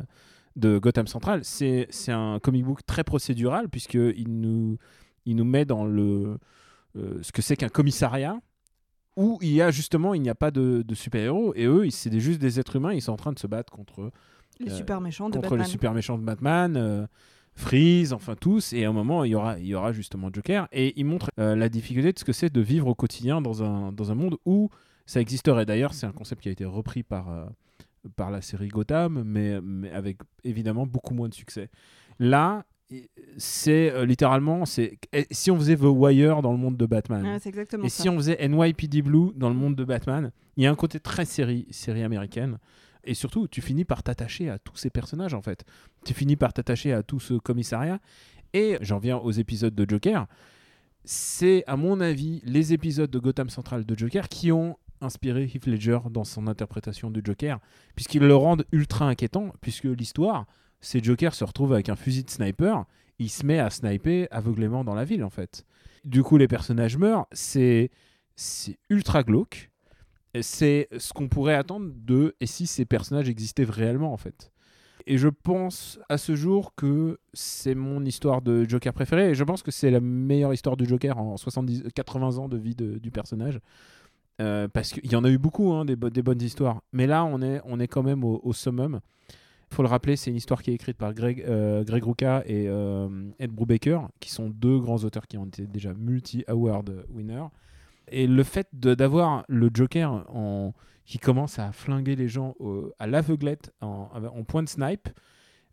de Gotham Central. C'est un comic book très procédural, puisqu'il nous, il nous met dans le, euh, ce que c'est qu'un commissariat où il y a justement, il n'y a pas de, de super-héros, et eux, ils- c'est juste des êtres humains, ils sont en train de se battre contre, Les euh, super méchants de contre Batman. les super méchants de Batman. Freeze, enfin tous, et à un moment il y aura, il y aura justement Joker, et il montre euh, la difficulté de ce que c'est de vivre au quotidien dans un, dans un monde où ça existerait. D'ailleurs, c'est un concept qui a été repris par, euh, par la série Gotham, mais, mais avec évidemment beaucoup moins de succès. Là, c'est euh, littéralement, c'est si on faisait The Wire dans le monde de Batman, exactement et ça. si on faisait NYPD Blue dans le monde de Batman, il y a un côté très série, série américaine. Et surtout, tu finis par t'attacher à tous ces personnages, en fait. Tu finis par t'attacher à tout ce commissariat. Et j'en viens aux épisodes de Joker. C'est, à mon avis, les épisodes de Gotham Central de Joker qui ont inspiré Heath Ledger dans son interprétation du Joker, puisqu'ils le rendent ultra inquiétant, puisque l'histoire, c'est Joker se retrouve avec un fusil de sniper, il se met à sniper aveuglément dans la ville, en fait. Du coup, les personnages meurent, c'est c'est ultra glauque. C'est ce qu'on pourrait attendre de et si ces personnages existaient réellement en fait. Et je pense à ce jour que c'est mon histoire de Joker préférée et je pense que c'est la meilleure histoire du Joker en 70 80 ans de vie du personnage. Euh, parce qu'il y en a eu beaucoup hein, des, des bonnes histoires, mais là on est, on est quand même au, summum. Il faut le rappeler, c'est une histoire qui est écrite par Greg, euh, Rucka et euh, Ed Brubaker, qui sont deux grands auteurs qui ont été déjà multi-award winners. Et le fait d'avoir le Joker qui commence à flinguer les gens à l'aveuglette en, en point de snipe,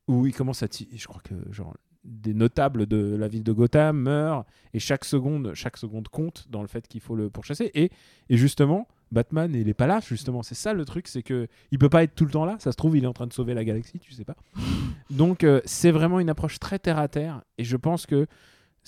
où il commence à je crois que genre des notables de la ville de Gotham meurent et chaque seconde, chaque seconde compte dans le fait qu'il faut le pourchasser. Et, et justement, Batman, il est pas là, justement. C'est ça le truc, c'est que il peut pas être tout le temps là. Ça se trouve, il est en train de sauver la galaxie, tu sais pas. Donc, euh, c'est vraiment une approche très terre à terre. Et je pense que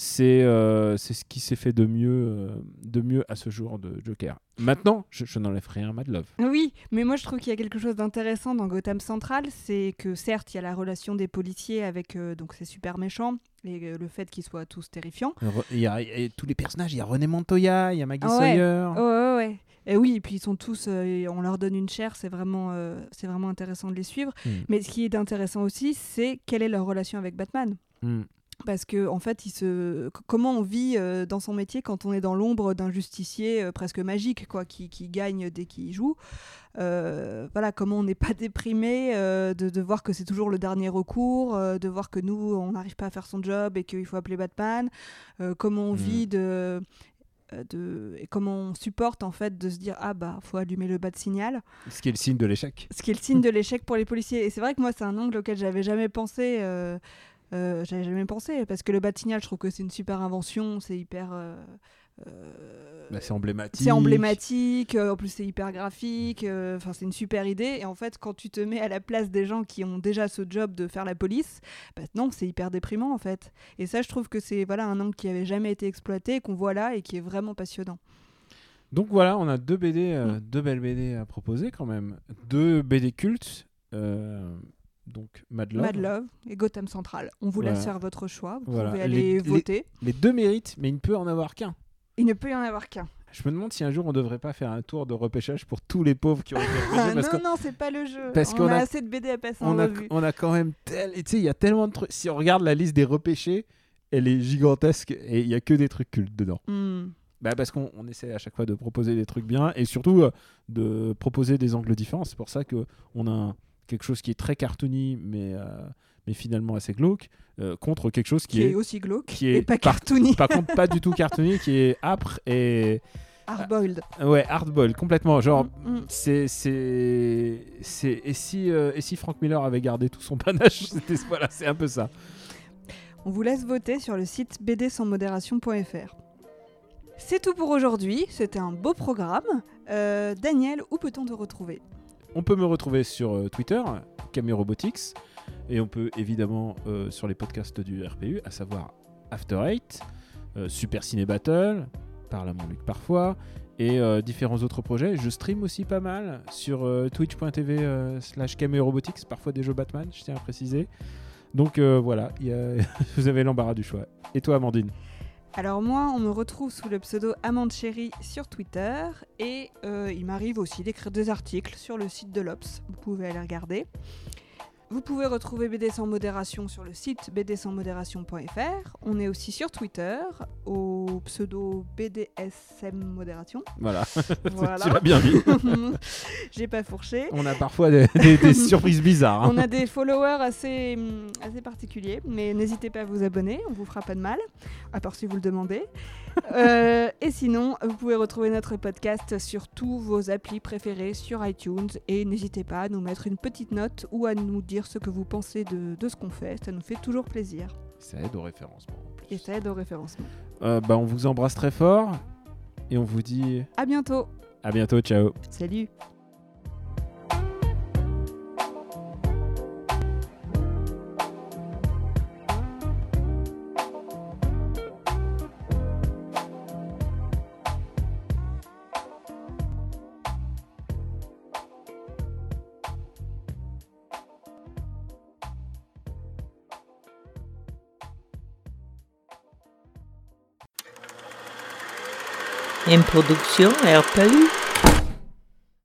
c'est euh, c'est ce qui s'est fait de mieux, euh, de mieux à ce jour de Joker. Maintenant, je, je n'enlève rien à Mad Love. Oui, mais moi je trouve qu'il y a quelque chose d'intéressant dans Gotham Central, c'est que certes il y a la relation des policiers avec euh, donc ces super méchants et euh, le fait qu'ils soient tous terrifiants. Il y a, il y a tous les personnages. Il y a René Montoya, il y a Maggie Ah ouais. Sawyer. Oh, ouais, ouais. Et oui, et puis ils sont tous, euh, on leur donne une chair, c'est vraiment, euh, c'est vraiment intéressant de les suivre. Mm. Mais ce qui est intéressant aussi, c'est quelle est leur relation avec Batman. Mm. Parce que en fait, il se... c- comment on vit euh, dans son métier quand on est dans l'ombre d'un justicier euh, presque magique, quoi, qui, qui gagne dès qu'il joue. Euh, voilà, comment on n'est pas déprimé de, de voir que c'est toujours le dernier recours, de voir que nous, on n'arrive pas à faire son job et qu'il faut appeler Batman. Comment on Mhm. vit de de et comment on supporte en fait de se dire ah bah faut allumer le bas de signal Ce qui est le signe de l'échec. ce qui est le signe de l'échec pour les policiers et c'est vrai que moi c'est un angle auquel j'avais jamais pensé euh, euh, j'avais jamais pensé parce que le signal je trouve que c'est une super invention c'est hyper euh, euh, Bah, c'est emblématique. c'est emblématique, euh, en plus c'est hyper graphique, euh, c'est une super idée. Et en fait, quand tu te mets à la place des gens qui ont déjà ce job de faire la police, bah non, c'est hyper déprimant en fait. Et ça, je trouve que c'est voilà un angle qui avait jamais été exploité, qu'on voit là et qui est vraiment passionnant. Donc voilà, on a deux BD, euh, Mm. deux belles BD à proposer quand même. Deux BD cultes. Donc Mad Love. Mad Love et Gotham Central. On vous laisse Voilà. faire votre choix. Vous Voilà. pouvez aller les- voter. Les deux méritent, mais il ne peut en avoir qu'un. Il ne peut y en avoir qu'un. Je me demande si un jour on devrait pas faire un tour de repêchage pour tous les pauvres qui ont été repêchés, Ah, parce non, non, c'est pas le jeu. parce on qu'on a, a- assez de BD à passer en on a, revue. on a quand même tel. Tu sais, il y a tellement de trucs. Si on regarde la liste des repêchés, elle est gigantesque et il y a que des trucs cultes dedans. Hmm. Bah parce qu'on on essaie à chaque fois de proposer des trucs bien et surtout euh, de proposer des angles différents. C'est pour ça que on a un- quelque chose qui est très cartoony mais euh, mais finalement assez glauque euh, contre quelque chose qui, Qui est, est aussi glauque qui et est pas cartoony. par contre pas du tout cartoony, qui est âpre et Hardboiled. ouais hardball complètement. Genre Mm, mm. c'est c'est c'est et si euh, et si Frank Miller avait gardé tout son panache, c'était voilà c'est un peu ça. On vous laisse voter sur le site bdsansmodération.fr. C'est tout pour aujourd'hui, c'était un beau programme. Euh, Daniel, où peut-on te retrouver? On peut me retrouver sur euh, Twitter, Camille Robotics, et on peut évidemment euh, sur les podcasts du RPU, à savoir After Eight, euh, Super Ciné Battle, Parle à mon Luc parfois, et différents autres projets. Je stream aussi pas mal sur twitch.tv slash Camille Robotics, parfois des jeux Batman, je tiens à préciser. Donc voilà, vous avez l'embarras du choix. Et toi, Amandine? Alors moi, on me retrouve sous le pseudo Amande Chérie sur Twitter et euh, il m'arrive aussi d'écrire des articles sur le site de l'Obs. Vous pouvez aller regarder. Vous pouvez retrouver BD sans modération sur le site bdsansmodération.fr. On est aussi sur Twitter au pseudo BDSM Modération. Voilà, Voilà. tu l'as bien dit. J'ai pas fourché. On a parfois des, des- des surprises bizarres. hein. On a des followers assez, assez particuliers, mais n'hésitez pas à vous abonner, on vous fera pas de mal, à part si vous le demandez. Euh, et sinon, vous pouvez retrouver notre podcast sur tous vos applis préférés sur iTunes et n'hésitez pas à nous mettre une petite note ou à nous dire ce que vous pensez de, de ce qu'on fait, ça nous fait toujours plaisir Ça aide au référencement en plus. et ça aide au référencement. Euh, bah, on vous embrasse très fort et on vous dit À bientôt, à bientôt. Ciao. salut Une production RPU.